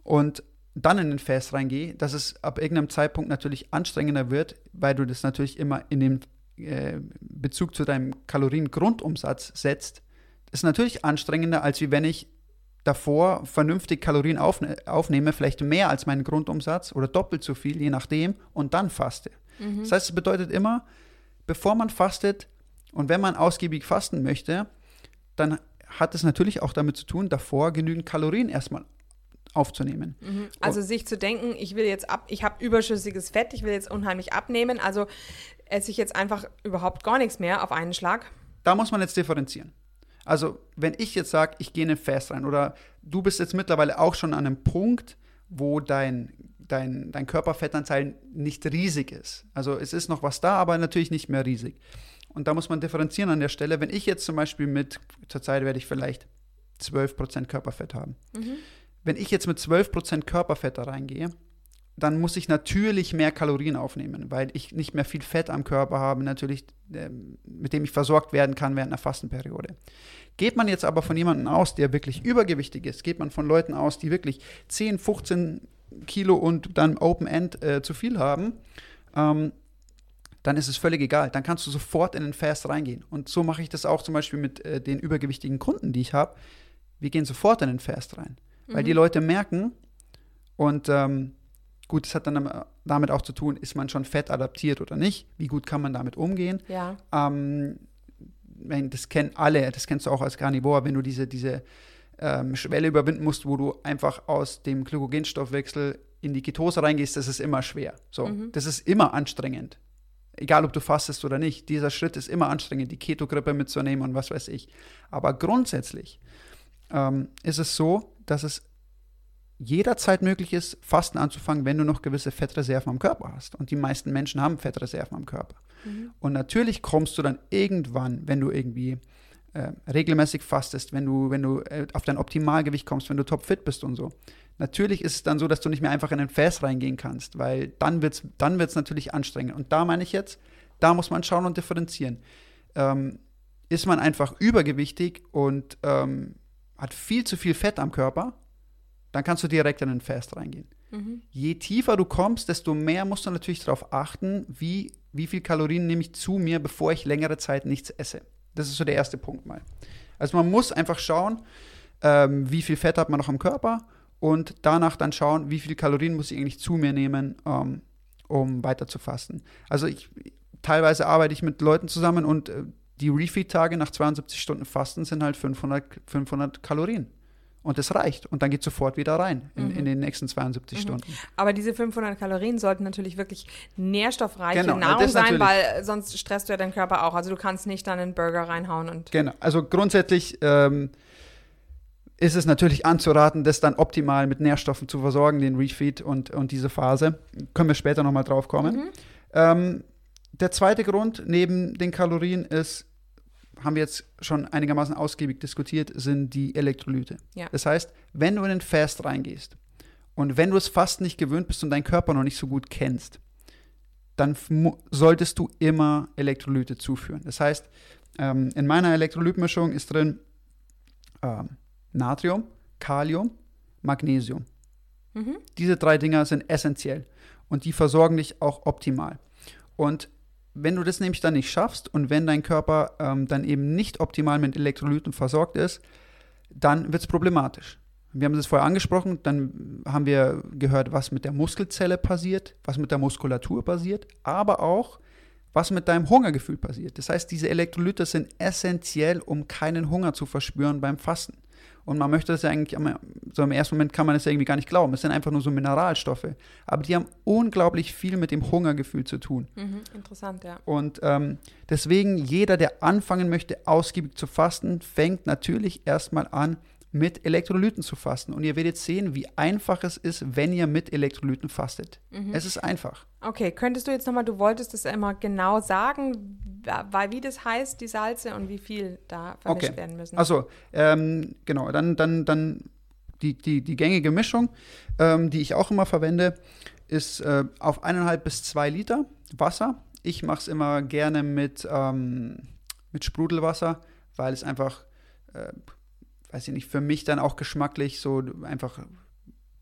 und dann in den Fast reingehe, dass es ab irgendeinem Zeitpunkt natürlich anstrengender wird, weil du das natürlich immer in den äh, Bezug zu deinem Kaloriengrundumsatz setzt. Das ist natürlich anstrengender, als wie wenn ich davor vernünftig Kalorien aufne aufnehme, vielleicht mehr als meinen Grundumsatz oder doppelt so viel, je nachdem, und dann faste. Das heißt, es bedeutet immer, bevor man fastet und wenn man ausgiebig fasten möchte, dann hat es natürlich auch damit zu tun, davor genügend Kalorien erstmal aufzunehmen. Mhm. Also sich zu denken, ich will jetzt ab, ich habe überschüssiges Fett, ich will jetzt unheimlich abnehmen, also esse ich jetzt einfach überhaupt gar nichts mehr auf einen Schlag. Da muss man jetzt differenzieren. Also, wenn ich jetzt sage, ich gehe in den Fast rein oder du bist jetzt mittlerweile auch schon an einem Punkt, wo dein, dein, dein Körperfettanteil nicht riesig ist. Also es ist noch was da, aber natürlich nicht mehr riesig. Und da muss man differenzieren an der Stelle. Wenn ich jetzt zum Beispiel mit, zurzeit werde ich vielleicht 12% Körperfett haben. Mhm. Wenn ich jetzt mit 12% Körperfett da reingehe, dann muss ich natürlich mehr Kalorien aufnehmen, weil ich nicht mehr viel Fett am Körper habe, natürlich, äh, mit dem ich versorgt werden kann während einer Fastenperiode. Geht man jetzt aber von jemandem aus, der wirklich übergewichtig ist, geht man von Leuten aus, die wirklich 10, 15 Kilo und dann Open End äh, zu viel haben, ähm, dann ist es völlig egal. Dann kannst du sofort in den Fast reingehen. Und so mache ich das auch zum Beispiel mit äh, den übergewichtigen Kunden, die ich habe. Wir gehen sofort in den Fast rein. Mhm. Weil die Leute merken, und ähm, Gut, das hat dann damit auch zu tun, ist man schon fett adaptiert oder nicht? Wie gut kann man damit umgehen? Ja. Ähm, das kennen alle, das kennst du auch als Carnivore, wenn du diese, diese ähm, Schwelle überwinden musst, wo du einfach aus dem Glykogenstoffwechsel in die Ketose reingehst, das ist immer schwer. So, mhm. das ist immer anstrengend. Egal, ob du fastest oder nicht, dieser Schritt ist immer anstrengend, die Ketogrippe mitzunehmen und was weiß ich. Aber grundsätzlich ähm, ist es so, dass es jederzeit möglich ist, Fasten anzufangen, wenn du noch gewisse Fettreserven am Körper hast. Und die meisten Menschen haben Fettreserven am Körper. Mhm. Und natürlich kommst du dann irgendwann, wenn du irgendwie äh, regelmäßig fastest, wenn du, wenn du äh, auf dein Optimalgewicht kommst, wenn du topfit bist und so. Natürlich ist es dann so, dass du nicht mehr einfach in den Fast reingehen kannst, weil dann wird es dann wird's natürlich anstrengend. Und da meine ich jetzt, da muss man schauen und differenzieren. Ähm, ist man einfach übergewichtig und ähm, hat viel zu viel Fett am Körper, dann kannst du direkt in den Fast reingehen. Mhm. Je tiefer du kommst, desto mehr musst du natürlich darauf achten, wie, wie viel Kalorien nehme ich zu mir, bevor ich längere Zeit nichts esse. Das ist so der erste Punkt mal. Also man muss einfach schauen, ähm, wie viel Fett hat man noch am Körper und danach dann schauen, wie viel Kalorien muss ich eigentlich zu mir nehmen, ähm, um weiter zu fasten. Also ich, teilweise arbeite ich mit Leuten zusammen und äh, die Refeed-Tage nach 72 Stunden Fasten sind halt 500, 500 Kalorien. Und das reicht. Und dann geht sofort wieder rein in, mhm. in den nächsten 72 mhm. Stunden. Aber diese 500 Kalorien sollten natürlich wirklich nährstoffreiche genau, Nahrung sein, weil sonst stresst du ja deinen Körper auch. Also du kannst nicht dann einen Burger reinhauen und. Genau. Also grundsätzlich ähm, ist es natürlich anzuraten, das dann optimal mit Nährstoffen zu versorgen, den Refeed und, und diese Phase. Können wir später nochmal drauf kommen. Mhm. Ähm, der zweite Grund neben den Kalorien ist haben wir jetzt schon einigermaßen ausgiebig diskutiert, sind die Elektrolyte. Ja. Das heißt, wenn du in den Fast reingehst und wenn du es fast nicht gewöhnt bist und deinen Körper noch nicht so gut kennst, dann solltest du immer Elektrolyte zuführen. Das heißt, ähm, in meiner Elektrolytmischung ist drin ähm, Natrium, Kalium, Magnesium. Mhm. Diese drei Dinger sind essentiell und die versorgen dich auch optimal. Und wenn du das nämlich dann nicht schaffst und wenn dein Körper ähm, dann eben nicht optimal mit Elektrolyten versorgt ist, dann wird es problematisch. Wir haben es vorher angesprochen, dann haben wir gehört, was mit der Muskelzelle passiert, was mit der Muskulatur passiert, aber auch, was mit deinem Hungergefühl passiert. Das heißt, diese Elektrolyte sind essentiell, um keinen Hunger zu verspüren beim Fasten. Und man möchte das ja eigentlich, so im ersten Moment kann man das ja irgendwie gar nicht glauben. Es sind einfach nur so Mineralstoffe. Aber die haben unglaublich viel mit dem Hungergefühl zu tun. Mhm, interessant, ja. Und ähm, deswegen, jeder, der anfangen möchte, ausgiebig zu fasten, fängt natürlich erstmal an, mit Elektrolyten zu fasten. Und ihr werdet sehen, wie einfach es ist, wenn ihr mit Elektrolyten fastet. Mhm. Es ist einfach. Okay, könntest du jetzt nochmal, du wolltest das immer genau sagen, weil wie das heißt, die Salze und wie viel da vermischt okay. werden müssen. Also ähm, genau, dann, dann, dann die, die, die gängige Mischung, ähm, die ich auch immer verwende, ist äh, auf eineinhalb bis zwei Liter Wasser. Ich mache es immer gerne mit, ähm, mit Sprudelwasser, weil es einfach äh, weiß ich nicht, für mich dann auch geschmacklich so einfach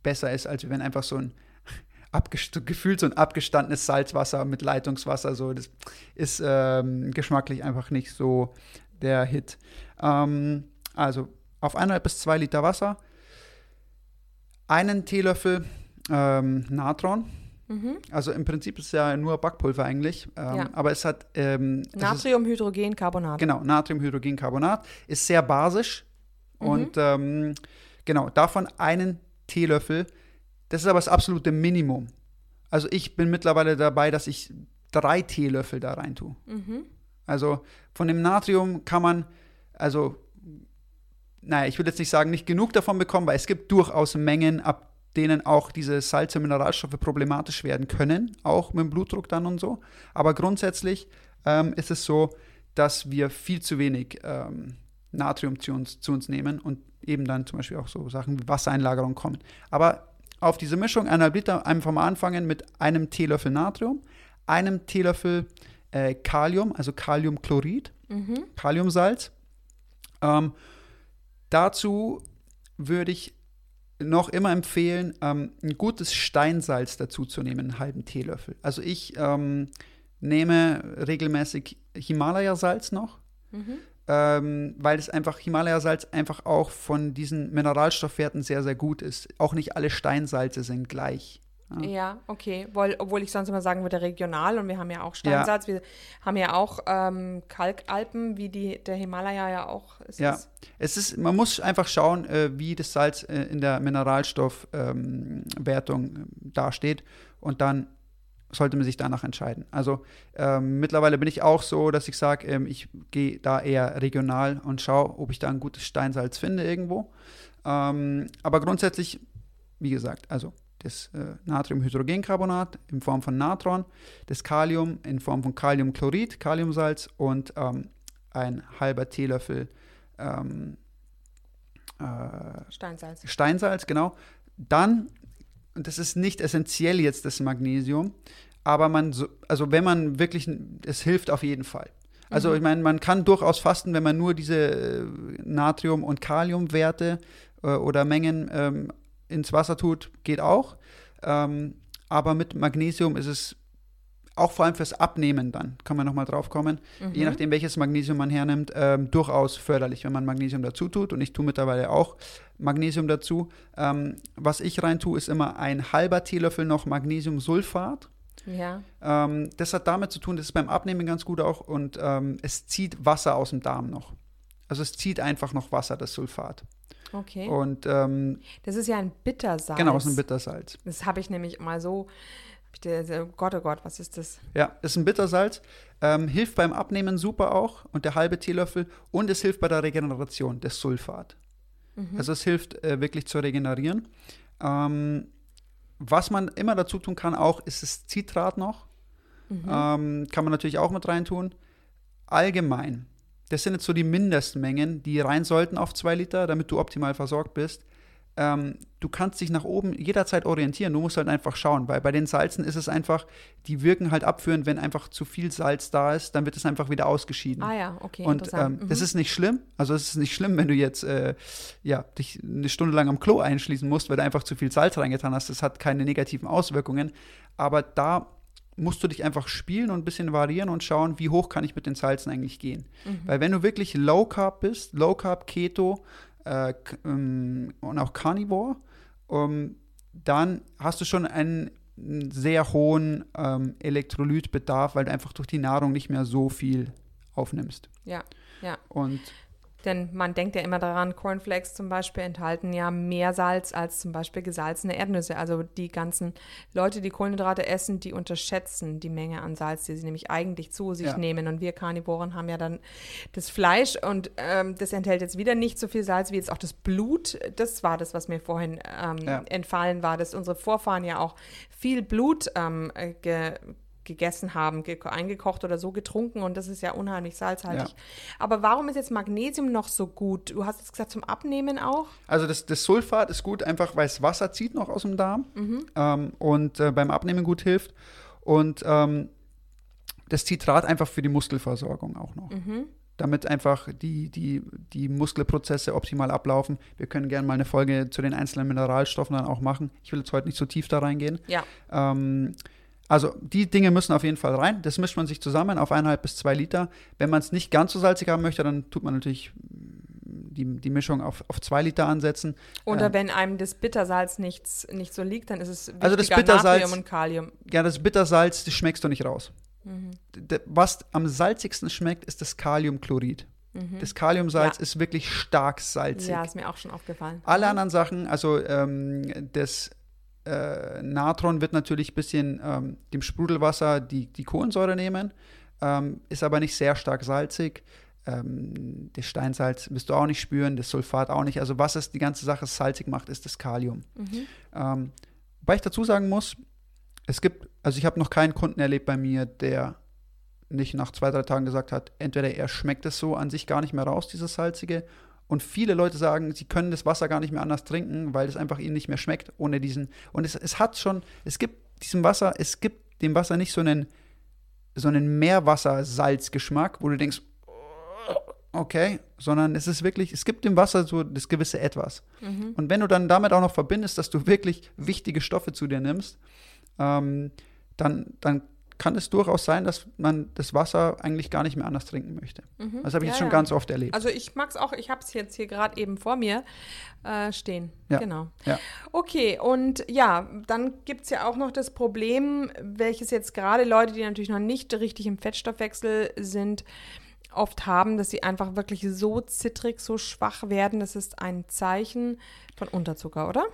besser ist, als wenn einfach so ein gefühlt so ein abgestandenes Salzwasser mit Leitungswasser, so das ist ähm, geschmacklich einfach nicht so der Hit. Ähm, also auf eineinhalb bis zwei Liter Wasser, einen Teelöffel ähm, Natron. Mhm. Also im Prinzip ist es ja nur Backpulver eigentlich, ähm, ja. aber es hat ähm, Natriumhydrogencarbonat. Genau, Natriumhydrogencarbonat ist sehr basisch, Mhm. Und ähm, genau, davon einen Teelöffel. Das ist aber das absolute Minimum. Also ich bin mittlerweile dabei, dass ich drei Teelöffel da rein tue. Mhm. Also von dem Natrium kann man, also, naja, ich will jetzt nicht sagen, nicht genug davon bekommen, weil es gibt durchaus Mengen, ab denen auch diese Salze und Mineralstoffe problematisch werden können, auch mit dem Blutdruck dann und so. Aber grundsätzlich ähm, ist es so, dass wir viel zu wenig ähm, Natrium zu uns, zu uns nehmen und eben dann zum Beispiel auch so Sachen wie Wassereinlagerung kommen. Aber auf diese Mischung eineinhalb Liter einfach mal anfangen mit einem Teelöffel Natrium, einem Teelöffel äh, Kalium, also Kaliumchlorid, Mhm. Kaliumsalz. Ähm, dazu würde ich noch immer empfehlen, ähm, ein gutes Steinsalz dazu zu nehmen, einen halben Teelöffel. Also ich ähm, nehme regelmäßig Himalaya-Salz noch, Mhm. Ähm, weil es einfach Himalaya-Salz einfach auch von diesen Mineralstoffwerten sehr, sehr gut ist. Auch nicht alle Steinsalze sind gleich. Ja. Ja, okay. Wohl, obwohl ich sonst immer sagen würde, regional und wir haben ja auch Steinsalz, wir haben ja auch ähm, Kalkalpen, wie die, der Himalaya ja auch ist. Ja. es. Ist, man muss einfach schauen, äh, wie das Salz äh, in der Mineralstoffwertung ähm, ähm, dasteht und dann sollte man sich danach entscheiden. Also ähm, mittlerweile bin ich auch so, dass ich sage, ähm, ich gehe da eher regional und schaue, ob ich da ein gutes Steinsalz finde irgendwo. Ähm, aber grundsätzlich, wie gesagt, also das äh, Natriumhydrogencarbonat in Form von Natron, das Kalium in Form von Kaliumchlorid, Kaliumsalz und ähm, ein halber Teelöffel ähm, äh, Steinsalz. Steinsalz, genau. Dann, das ist nicht essentiell jetzt das Magnesium, aber man, so, also wenn man wirklich, es hilft auf jeden Fall. Also Mhm. ich meine, man kann durchaus fasten, wenn man nur diese äh, Natrium- und Kaliumwerte äh, oder Mengen ähm, ins Wasser tut, geht auch. Ähm, aber mit Magnesium ist es auch vor allem fürs Abnehmen dann, kann man nochmal drauf kommen, Mhm. je nachdem, welches Magnesium man hernimmt, ähm, durchaus förderlich, wenn man Magnesium dazu tut. Und ich tue mittlerweile auch Magnesium dazu. Ähm, was ich rein tue, ist immer ein halber Teelöffel noch Magnesiumsulfat. Ja, Ähm, das hat damit zu tun, das ist beim Abnehmen ganz gut auch und ähm, es zieht Wasser aus dem Darm noch. Also es zieht einfach noch Wasser, das Sulfat. okay. Und ähm, Das ist ja ein Bittersalz. genau, es ist ein Bittersalz. Das habe ich nämlich mal so. Oh Gott, oh Gott, was ist das? Ja, ist ein Bittersalz. Ähm, hilft beim Abnehmen super auch und der halbe Teelöffel und es hilft bei der Regeneration, das Sulfat. Mhm. Also es hilft äh, wirklich zu regenerieren. Ähm, was man immer dazu tun kann auch, ist das Zitrat noch. Mhm. Ähm, kann man natürlich auch mit reintun. Allgemein, das sind jetzt so die Mindestmengen, die rein sollten auf zwei Liter, damit du optimal versorgt bist. Ähm, du kannst dich nach oben jederzeit orientieren. Du musst halt einfach schauen, weil bei den Salzen ist es einfach, die wirken halt abführend, wenn einfach zu viel Salz da ist, dann wird es einfach wieder ausgeschieden. ah ja, okay, Und ähm, Mhm. das ist nicht schlimm. Also es ist nicht schlimm, wenn du jetzt äh, ja, dich eine Stunde lang am Klo einschließen musst, weil du einfach zu viel Salz reingetan hast. Das hat keine negativen Auswirkungen. Aber da musst du dich einfach spielen und ein bisschen variieren und schauen, wie hoch kann ich mit den Salzen eigentlich gehen. Mhm. Weil wenn du wirklich Low Carb bist, Low Carb, Keto äh, ähm, und auch Carnivore, ähm, dann hast du schon einen sehr hohen ähm, Elektrolytbedarf, weil du einfach durch die Nahrung nicht mehr so viel aufnimmst. Ja, ja. Und Denn man denkt ja immer daran, Cornflakes zum Beispiel enthalten ja mehr Salz als zum Beispiel gesalzene Erdnüsse. Also die ganzen Leute, die Kohlenhydrate essen, die unterschätzen die Menge an Salz, die sie nämlich eigentlich zu sich Ja. nehmen. Und wir Karnivoren haben ja dann das Fleisch und ähm, das enthält jetzt wieder nicht so viel Salz wie jetzt auch das Blut. Das war das, was mir vorhin ähm, Ja. entfallen war, dass unsere Vorfahren ja auch viel Blut ähm, äh, ge gegessen haben, ge eingekocht oder so getrunken und das ist ja unheimlich salzhaltig. Ja. Aber warum ist jetzt Magnesium noch so gut? Du hast jetzt gesagt, zum Abnehmen auch? also das, das Sulfat ist gut, einfach weil es Wasser zieht noch aus dem Darm ähm, und äh, beim Abnehmen gut hilft. Und ähm, das Zitrat einfach für die Muskelversorgung auch noch. Damit einfach die, die, die Muskelprozesse optimal ablaufen. Wir können gerne mal eine Folge zu den einzelnen Mineralstoffen dann auch machen. Ich will jetzt heute nicht so tief da reingehen. Ja. Ähm, also die Dinge müssen auf jeden Fall rein. Das mischt man sich zusammen auf eineinhalb bis zwei Liter. Wenn man es nicht ganz so salzig haben möchte, dann tut man natürlich die, die Mischung auf, auf zwei Liter ansetzen. Oder Ähm, wenn einem das Bittersalz nichts, nicht so liegt, dann ist es Also das Bittersalz- Natrium und Kalium. Ja, das Bittersalz, das schmeckst du nicht raus. Mhm. Was am salzigsten schmeckt, ist das Kaliumchlorid. Das Kaliumsalz Ja. ist wirklich stark salzig. Ja, ist mir auch schon aufgefallen. Alle anderen Sachen, also ähm, das äh, Natron wird natürlich ein bisschen ähm, dem Sprudelwasser die, die Kohlensäure nehmen, ähm, ist aber nicht sehr stark salzig. Ähm, das Steinsalz wirst du auch nicht spüren, das Sulfat auch nicht. Also was es die ganze Sache salzig macht, ist das Kalium. Mhm. Ähm, wobei ich dazu sagen muss, es gibt, also ich habe noch keinen Kunden erlebt bei mir, der nicht nach zwei, drei Tagen gesagt hat, entweder er schmeckt es so an sich gar nicht mehr raus, dieses Salzige, und viele Leute sagen, sie können das Wasser gar nicht mehr anders trinken, weil es einfach ihnen nicht mehr schmeckt ohne diesen. Und es, es hat schon, es gibt diesem Wasser, es gibt dem Wasser nicht so einen, so einen Meerwasser-Salzgeschmack, wo du denkst, okay, sondern es ist wirklich, es gibt dem Wasser so das gewisse Etwas. Mhm. Und wenn du dann damit auch noch verbindest, dass du wirklich wichtige Stoffe zu dir nimmst, ähm, dann, dann kann es durchaus sein, dass man das Wasser eigentlich gar nicht mehr anders trinken möchte. Mhm. Das habe ich Ja, jetzt schon ja. ganz oft erlebt. Also ich mag es auch, ich habe es jetzt hier gerade eben vor mir äh, stehen. Ja. Genau. Ja. Okay, und ja, dann gibt es ja auch noch das Problem, welches jetzt gerade Leute, die natürlich noch nicht richtig im Fettstoffwechsel sind, oft haben, dass sie einfach wirklich so zittrig, so schwach werden. Das ist ein Zeichen von Unterzucker, oder?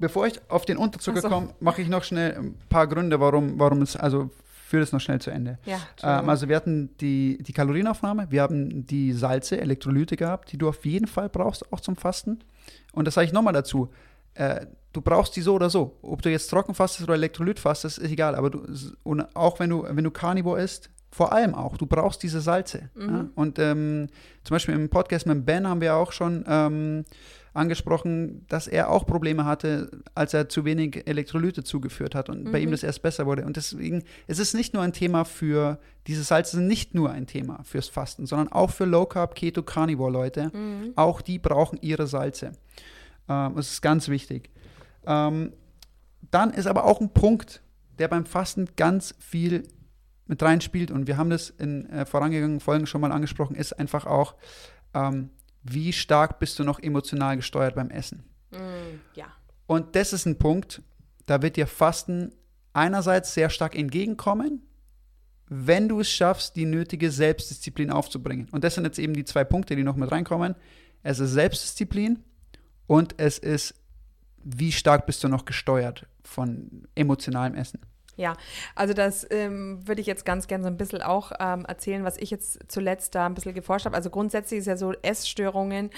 Bevor ich auf den Unterzucker Ach so. komme, mache ich noch schnell ein paar Gründe, warum, warum es, also führe das noch schnell zu Ende. Ja. Ähm, also wir hatten die, die Kalorienaufnahme, wir haben die Salze, Elektrolyte gehabt, die du auf jeden Fall brauchst, auch zum Fasten. Und das sage ich nochmal dazu. Äh, du brauchst die so oder so. Ob du jetzt trocken fastest oder Elektrolyt fastest, ist egal. Aber du, und auch wenn du, wenn du Carnivore isst, vor allem auch, du brauchst diese Salze. Ja? Und ähm, zum Beispiel im Podcast mit Ben haben wir auch schon ähm, angesprochen, dass er auch Probleme hatte, als er zu wenig Elektrolyte zugeführt hat und bei ihm das erst besser wurde. Und deswegen, es ist nicht nur ein Thema für, diese Salze sind nicht nur ein Thema fürs Fasten, sondern auch für Low Carb, Keto, Carnivore Leute. Auch die brauchen ihre Salze. Ähm, das ist ganz wichtig. Ähm, dann ist aber auch ein Punkt, der beim Fasten ganz viel mit reinspielt und wir haben das in äh, vorangegangenen Folgen schon mal angesprochen, ist einfach auch, ähm, wie stark bist du noch emotional gesteuert beim Essen. Mm, ja. Und das ist ein Punkt, da wird dir Fasten einerseits sehr stark entgegenkommen, wenn du es schaffst, die nötige Selbstdisziplin aufzubringen. Und das sind jetzt eben die zwei Punkte, die noch mit reinkommen. Es ist Selbstdisziplin und es ist, wie stark bist du noch gesteuert von emotionalem Essen. Ja, also das ähm, würde ich jetzt ganz gerne so ein bisschen auch ähm, erzählen, was ich jetzt zuletzt da ein bisschen geforscht habe. Also grundsätzlich ist ja so, Essstörungen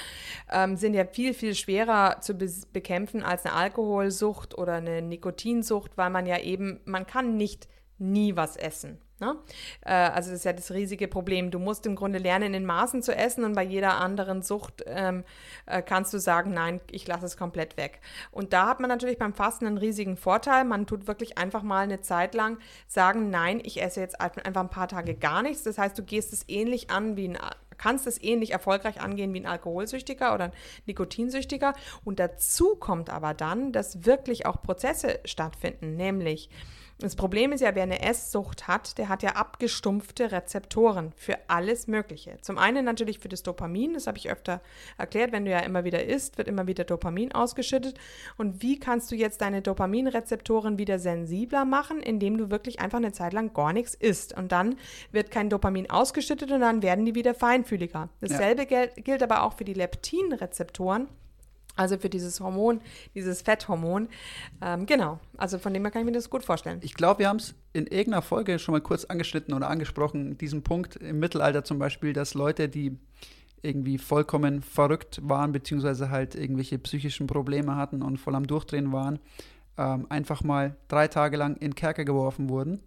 ähm, sind ja viel, viel schwerer zu be bekämpfen als eine Alkoholsucht oder eine Nikotinsucht, weil man ja eben, man kann nicht nie was essen. Ne? Äh, also das ist ja das riesige Problem. Du musst im Grunde lernen, in Maßen zu essen und bei jeder anderen Sucht ähm, äh, kannst du sagen, nein, ich lasse es komplett weg. Und da hat man natürlich beim Fasten einen riesigen Vorteil. Man tut wirklich einfach mal eine Zeit lang sagen, nein, ich esse jetzt einfach ein paar Tage gar nichts. Das heißt, du gehst es ähnlich an wie ein kannst es ähnlich erfolgreich angehen wie ein Alkoholsüchtiger oder ein Nikotinsüchtiger. Und dazu kommt aber dann, dass wirklich auch Prozesse stattfinden, nämlich das Problem ist ja, wer eine Esssucht hat, der hat ja abgestumpfte Rezeptoren für alles Mögliche. Zum einen natürlich für das Dopamin, das habe ich öfter erklärt, wenn du ja immer wieder isst, wird immer wieder Dopamin ausgeschüttet. Und wie kannst du jetzt deine Dopaminrezeptoren wieder sensibler machen, indem du wirklich einfach eine Zeit lang gar nichts isst. Und dann wird kein Dopamin ausgeschüttet und dann werden die wieder feinfühliger. Dasselbe gel- gilt aber auch für die Leptinrezeptoren. Also für dieses Hormon, dieses Fetthormon. Ähm, genau, also von dem her kann ich mir das gut vorstellen. Ich glaube, wir haben es in irgendeiner Folge schon mal kurz angeschnitten oder angesprochen, diesen Punkt im Mittelalter zum Beispiel, dass Leute, die irgendwie vollkommen verrückt waren, beziehungsweise halt irgendwelche psychischen Probleme hatten und voll am Durchdrehen waren, ähm, einfach mal drei Tage lang in Kerker geworfen wurden,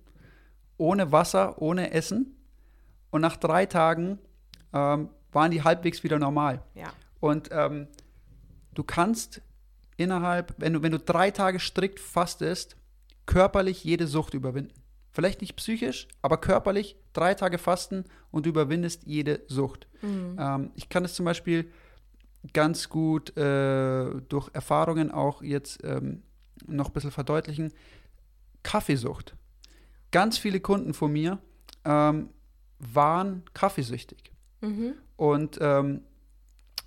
ohne Wasser, ohne Essen. Und nach drei Tagen ähm, waren die halbwegs wieder normal. Ja. Und ähm, du kannst innerhalb, wenn du, wenn du drei Tage strikt fastest, körperlich jede Sucht überwinden. Vielleicht nicht psychisch, aber körperlich drei Tage fasten und du überwindest jede Sucht. Ähm, ich kann es zum Beispiel ganz gut äh, durch Erfahrungen auch jetzt ähm, noch ein bisschen verdeutlichen. Kaffeesucht. Ganz viele Kunden von mir ähm, waren kaffeesüchtig. Mhm. Und ähm,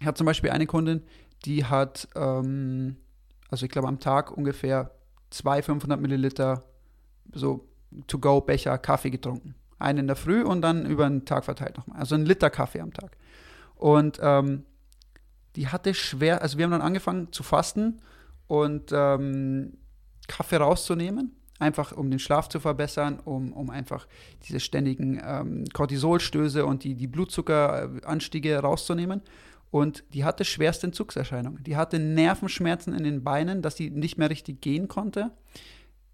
ich habe zum Beispiel eine Kundin, die hat, ähm, also ich glaube am Tag ungefähr zwei 500 Milliliter so To-Go-Becher Kaffee getrunken. Einen in der Früh und dann über den Tag verteilt nochmal. Also ein Liter Kaffee am Tag. Und ähm, die hatte schwer, also wir haben dann angefangen zu fasten und ähm, Kaffee rauszunehmen, einfach um den Schlaf zu verbessern, um, um einfach diese ständigen ähm, Cortisolstöße und die, die Blutzuckeranstiege rauszunehmen. Und die hatte schwerste Entzugserscheinungen. Die hatte Nervenschmerzen in den Beinen, dass sie nicht mehr richtig gehen konnte.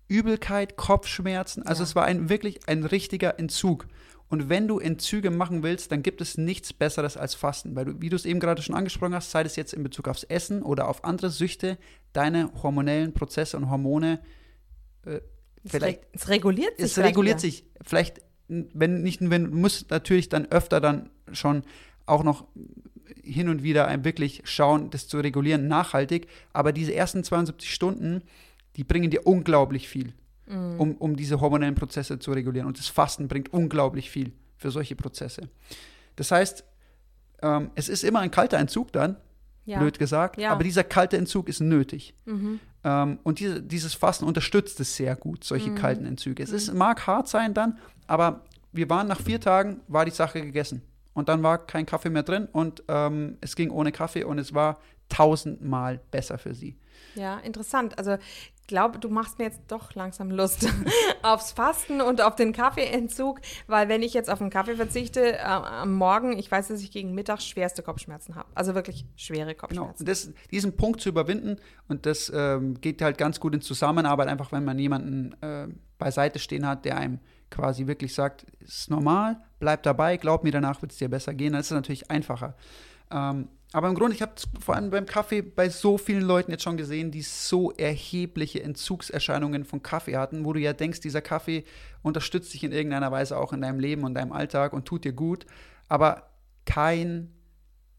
Übelkeit, Kopfschmerzen. Also Ja. es war ein, wirklich ein richtiger Entzug. Und wenn du Entzüge machen willst, dann gibt es nichts Besseres als Fasten. Weil du, wie du es eben gerade schon angesprochen hast, sei es jetzt in Bezug aufs Essen oder auf andere Süchte, deine hormonellen Prozesse und Hormone, äh, Es vielleicht es reguliert sich. es reguliert wieder. sich. Vielleicht, wenn nicht, wenn du musst natürlich dann öfter dann schon auch noch hin und wieder wirklich schauen, das zu regulieren, nachhaltig. Aber diese ersten 72 Stunden, die bringen dir unglaublich viel, Mhm. um, um diese hormonellen Prozesse zu regulieren. Und das Fasten bringt unglaublich viel für solche Prozesse. Das heißt, ähm, es ist immer ein kalter Entzug dann, Ja. blöd gesagt, Ja. aber dieser kalte Entzug ist nötig. Mhm. Ähm, und diese, dieses Fasten unterstützt es sehr gut, solche Mhm. kalten Entzüge. Es ist, mag hart sein dann, aber wir waren nach vier Tagen, war die Sache gegessen. Und dann war kein Kaffee mehr drin und ähm, es ging ohne Kaffee und es war tausendmal besser für sie. Ja, interessant. Also ich glaube, du machst mir jetzt doch langsam Lust aufs Fasten und auf den Kaffeeentzug, weil wenn ich jetzt auf den Kaffee verzichte äh, am Morgen, ich weiß, dass ich gegen Mittag schwerste Kopfschmerzen habe. Also wirklich schwere Genau. Kopfschmerzen. Und das, diesen Punkt zu überwinden und das ähm, geht halt ganz gut in Zusammenarbeit, einfach wenn man jemanden äh, beiseite stehen hat, der einem quasi wirklich sagt, ist normal, bleib dabei, glaub mir, danach wird es dir besser gehen, dann ist es natürlich einfacher. Ähm, aber im Grunde, ich habe vor allem beim Kaffee bei so vielen Leuten jetzt schon gesehen, die so erhebliche Entzugserscheinungen von Kaffee hatten, wo du ja denkst, dieser Kaffee unterstützt dich in irgendeiner Weise auch in deinem Leben und deinem Alltag und tut dir gut, aber kein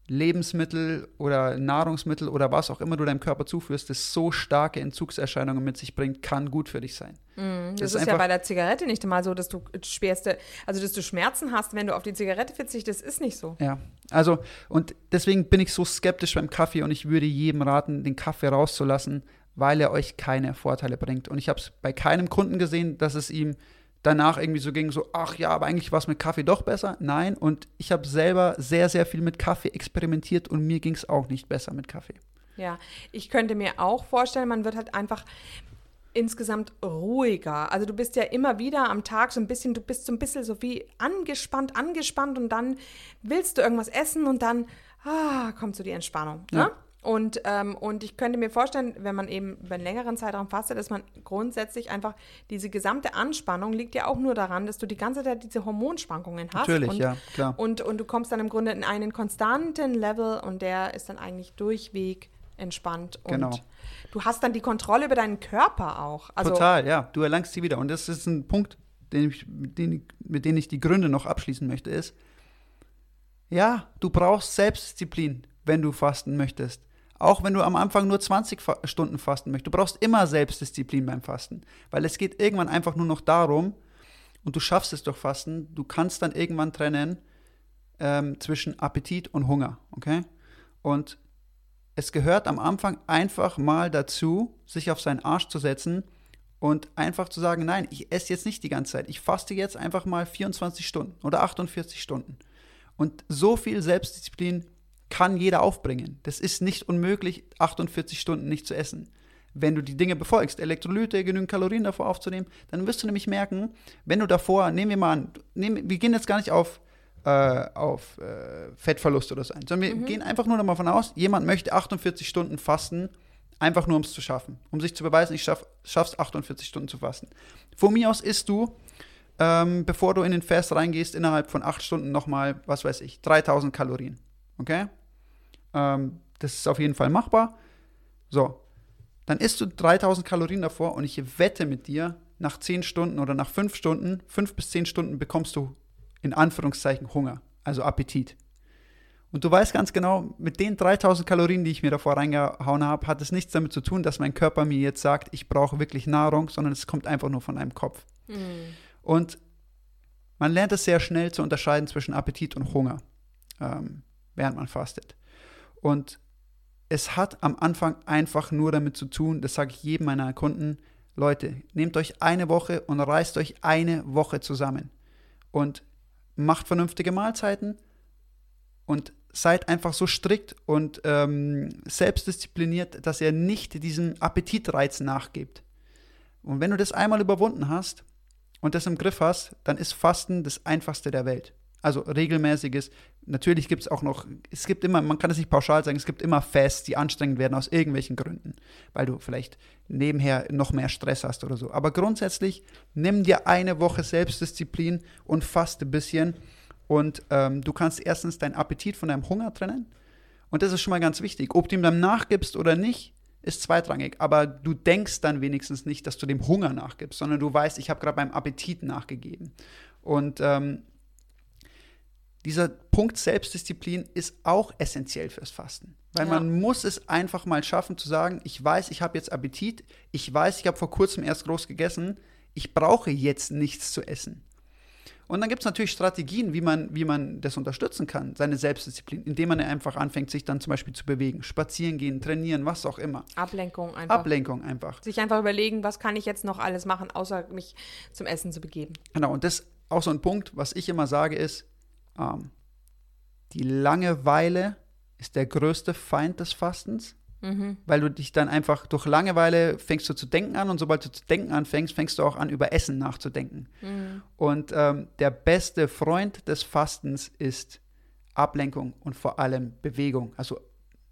Lebensmittel oder Nahrungsmittel oder was auch immer du deinem Körper zuführst, das so starke Entzugserscheinungen mit sich bringt, kann gut für dich sein. Mhm. Das, Das ist ist, ja bei der Zigarette nicht einmal so, dass du schwerste, also dass du Schmerzen hast, wenn du auf die Zigarette verzichtest, ist nicht so. Ja, also und deswegen bin ich so skeptisch beim Kaffee und ich würde jedem raten, den Kaffee rauszulassen, weil er euch keine Vorteile bringt. Und ich habe es bei keinem Kunden gesehen, dass es ihm danach irgendwie so ging, so, ach ja, aber eigentlich war es mit Kaffee doch besser. Nein, und ich habe selber sehr, sehr viel mit Kaffee experimentiert und mir ging es auch nicht besser mit Kaffee. Ja, ich könnte mir auch vorstellen, man wird halt einfach insgesamt ruhiger. Also du bist ja immer wieder am Tag so ein bisschen, du bist so ein bisschen so wie angespannt, angespannt und dann willst du irgendwas essen und dann ah, kommt so die Entspannung. Ne? Ja. Und, ähm, und ich könnte mir vorstellen, wenn man eben über einen längeren Zeitraum fastet, dass man grundsätzlich einfach diese gesamte Anspannung liegt ja auch nur daran, dass du die ganze Zeit diese Hormonschwankungen hast. Natürlich, und, ja, klar. Und, und du kommst dann im Grunde in einen konstanten Level und der ist dann eigentlich durchweg entspannt. Und Genau. du hast dann die Kontrolle über deinen Körper auch. Also, Total, ja. Du erlangst sie wieder. Und das ist ein Punkt, den ich, den, mit dem ich die Gründe noch abschließen möchte, ist, ja, du brauchst Selbstdisziplin, wenn du fasten möchtest. Auch wenn du am Anfang nur 20 Fa Stunden fasten möchtest. Du brauchst immer Selbstdisziplin beim Fasten. Weil es geht irgendwann einfach nur noch darum, und du schaffst es durch Fasten, du kannst dann irgendwann trennen ähm, zwischen Appetit und Hunger, okay? Und es gehört am Anfang einfach mal dazu, sich auf seinen Arsch zu setzen und einfach zu sagen, nein, ich esse jetzt nicht die ganze Zeit. Ich faste jetzt einfach mal 24 Stunden oder 48 Stunden. Und so viel Selbstdisziplin kann jeder aufbringen. Das ist nicht unmöglich, 48 Stunden nicht zu essen. Wenn du die Dinge befolgst, Elektrolyte, genügend Kalorien davor aufzunehmen, dann wirst du nämlich merken, wenn du davor, nehmen wir mal an, nehmen, wir gehen jetzt gar nicht auf, äh, auf äh, Fettverlust oder so ein, sondern wir gehen einfach nur davon aus, jemand möchte 48 Stunden fasten, einfach nur um es zu schaffen, um sich zu beweisen, ich schaff, schaff's 48 Stunden zu fasten. Von mir aus isst du, ähm, bevor du in den Fast reingehst, innerhalb von 8 Stunden nochmal, was weiß ich, 3000 Kalorien. Okay? Ähm, das ist auf jeden Fall machbar. So, dann isst du 3000 Kalorien davor und ich wette mit dir, nach 10 Stunden oder nach 5 Stunden, 5 bis 10 Stunden bekommst du in Anführungszeichen Hunger, also Appetit. Und du weißt ganz genau, mit den 3000 Kalorien, die ich mir davor reingehauen habe, hat es nichts damit zu tun, dass mein Körper mir jetzt sagt, ich brauche wirklich Nahrung, sondern es kommt einfach nur von deinem Kopf. Und man lernt es sehr schnell zu unterscheiden zwischen Appetit und Hunger, ähm, während man fastet. Und es hat am Anfang einfach nur damit zu tun, das sage ich jedem meiner Kunden, Leute, nehmt euch eine Woche und reißt euch eine Woche zusammen. und macht vernünftige Mahlzeiten und seid einfach so strikt und ähm, selbstdiszipliniert, dass ihr nicht diesem Appetitreiz nachgebt. Und wenn du das einmal überwunden hast und das im Griff hast, dann ist Fasten das einfachste der Welt. Also regelmäßiges. Natürlich gibt es auch noch, es gibt immer, man kann es nicht pauschal sagen, es gibt immer Fasts, die anstrengend werden aus irgendwelchen Gründen, weil du vielleicht nebenher noch mehr Stress hast oder so. Aber grundsätzlich nimm dir eine Woche Selbstdisziplin und faste ein bisschen und ähm, du kannst erstens deinen Appetit von deinem Hunger trennen. Und das ist schon mal ganz wichtig. Ob du ihm dann nachgibst oder nicht, ist zweitrangig. Aber du denkst dann wenigstens nicht, dass du dem Hunger nachgibst, sondern du weißt, ich habe gerade meinem Appetit nachgegeben. Und ähm, dieser Punkt Selbstdisziplin ist auch essentiell fürs Fasten. Weil ja. man muss es einfach mal schaffen zu sagen, ich weiß, ich habe jetzt Appetit, ich weiß, ich habe vor kurzem erst groß gegessen, ich brauche jetzt nichts zu essen. Und dann gibt es natürlich Strategien, wie man, wie man das unterstützen kann, seine Selbstdisziplin, indem man einfach anfängt, sich dann zum Beispiel zu bewegen, spazieren gehen, trainieren, was auch immer. Ablenkung einfach. Ablenkung einfach. Sich einfach überlegen, was kann ich jetzt noch alles machen, außer mich zum Essen zu begeben. Genau, und das ist auch so ein Punkt, was ich immer sage, ist, ähm, die Langeweile ist der größte Feind des Fastens. Mhm. Weil du dich dann einfach durch Langeweile fängst du zu denken an und sobald du zu denken anfängst, fängst du auch an, über Essen nachzudenken. Mhm. Und ähm, der beste Freund des Fastens ist Ablenkung und vor allem Bewegung. Also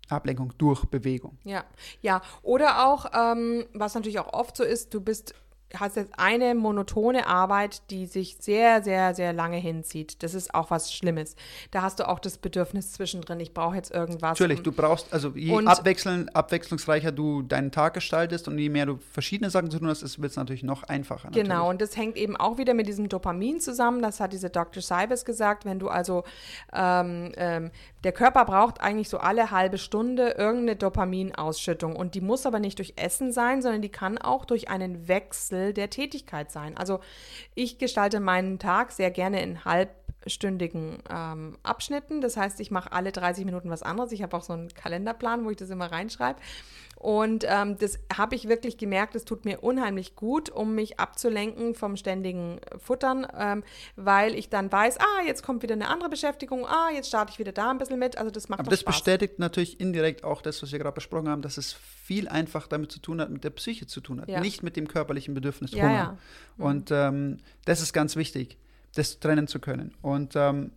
Ablenkung durch Bewegung. Ja, ja. Oder auch, ähm, was natürlich auch oft so ist, du bist hast jetzt eine monotone Arbeit, die sich sehr, sehr, sehr lange hinzieht. Das ist auch was Schlimmes. Da hast du auch das Bedürfnis zwischendrin, ich brauche jetzt irgendwas. Natürlich, du brauchst, also je abwechselnd, abwechslungsreicher du deinen Tag gestaltest und je mehr du verschiedene Sachen zu tun hast, wird es natürlich noch einfacher. Natürlich. Genau, und das hängt eben auch wieder mit diesem Dopamin zusammen. Das hat diese Dr. Seibes gesagt. Wenn du also, ähm, ähm, der Körper braucht eigentlich so alle halbe Stunde irgendeine Dopaminausschüttung und die muss aber nicht durch Essen sein, sondern die kann auch durch einen Wechsel der Tätigkeit sein. Also ich gestalte meinen Tag sehr gerne in halbstündigen ähm, Abschnitten. Das heißt, ich mache alle 30 Minuten was anderes. Ich habe auch so einen Kalenderplan, wo ich das immer reinschreibe. Und ähm, das habe ich wirklich gemerkt, es tut mir unheimlich gut, um mich abzulenken vom ständigen Futtern, ähm, weil ich dann weiß, ah, jetzt kommt wieder eine andere Beschäftigung, ah, jetzt starte ich wieder da ein bisschen mit. Also das macht Aber das Spaß. bestätigt natürlich indirekt auch das, was wir gerade besprochen haben, dass es viel einfach damit zu tun hat, mit der Psyche zu tun hat, ja. nicht mit dem körperlichen Bedürfnis ja, Hunger. Ja. Mhm. Und ähm, das ist ganz wichtig, das trennen zu können. Und ähm,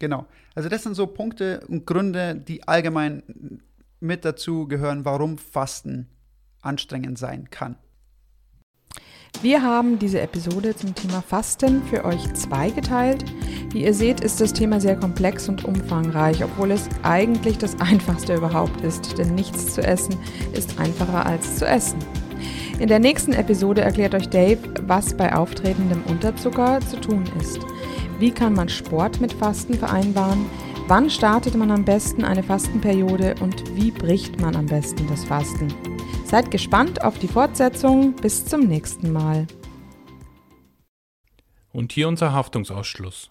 genau, also das sind so Punkte und Gründe, die allgemein mit dazu gehören, warum Fasten anstrengend sein kann. Wir haben diese Episode zum Thema Fasten für euch zweigeteilt. Wie ihr seht, ist das Thema sehr komplex und umfangreich, obwohl es eigentlich das Einfachste überhaupt ist, denn nichts zu essen ist einfacher als zu essen. In der nächsten Episode erklärt euch Dave, was bei auftretendem Unterzucker zu tun ist. Wie kann man Sport mit Fasten vereinbaren? Wann startet man am besten eine Fastenperiode und wie bricht man am besten das Fasten? Seid gespannt auf die Fortsetzung. Bis zum nächsten Mal. Und hier unser Haftungsausschluss.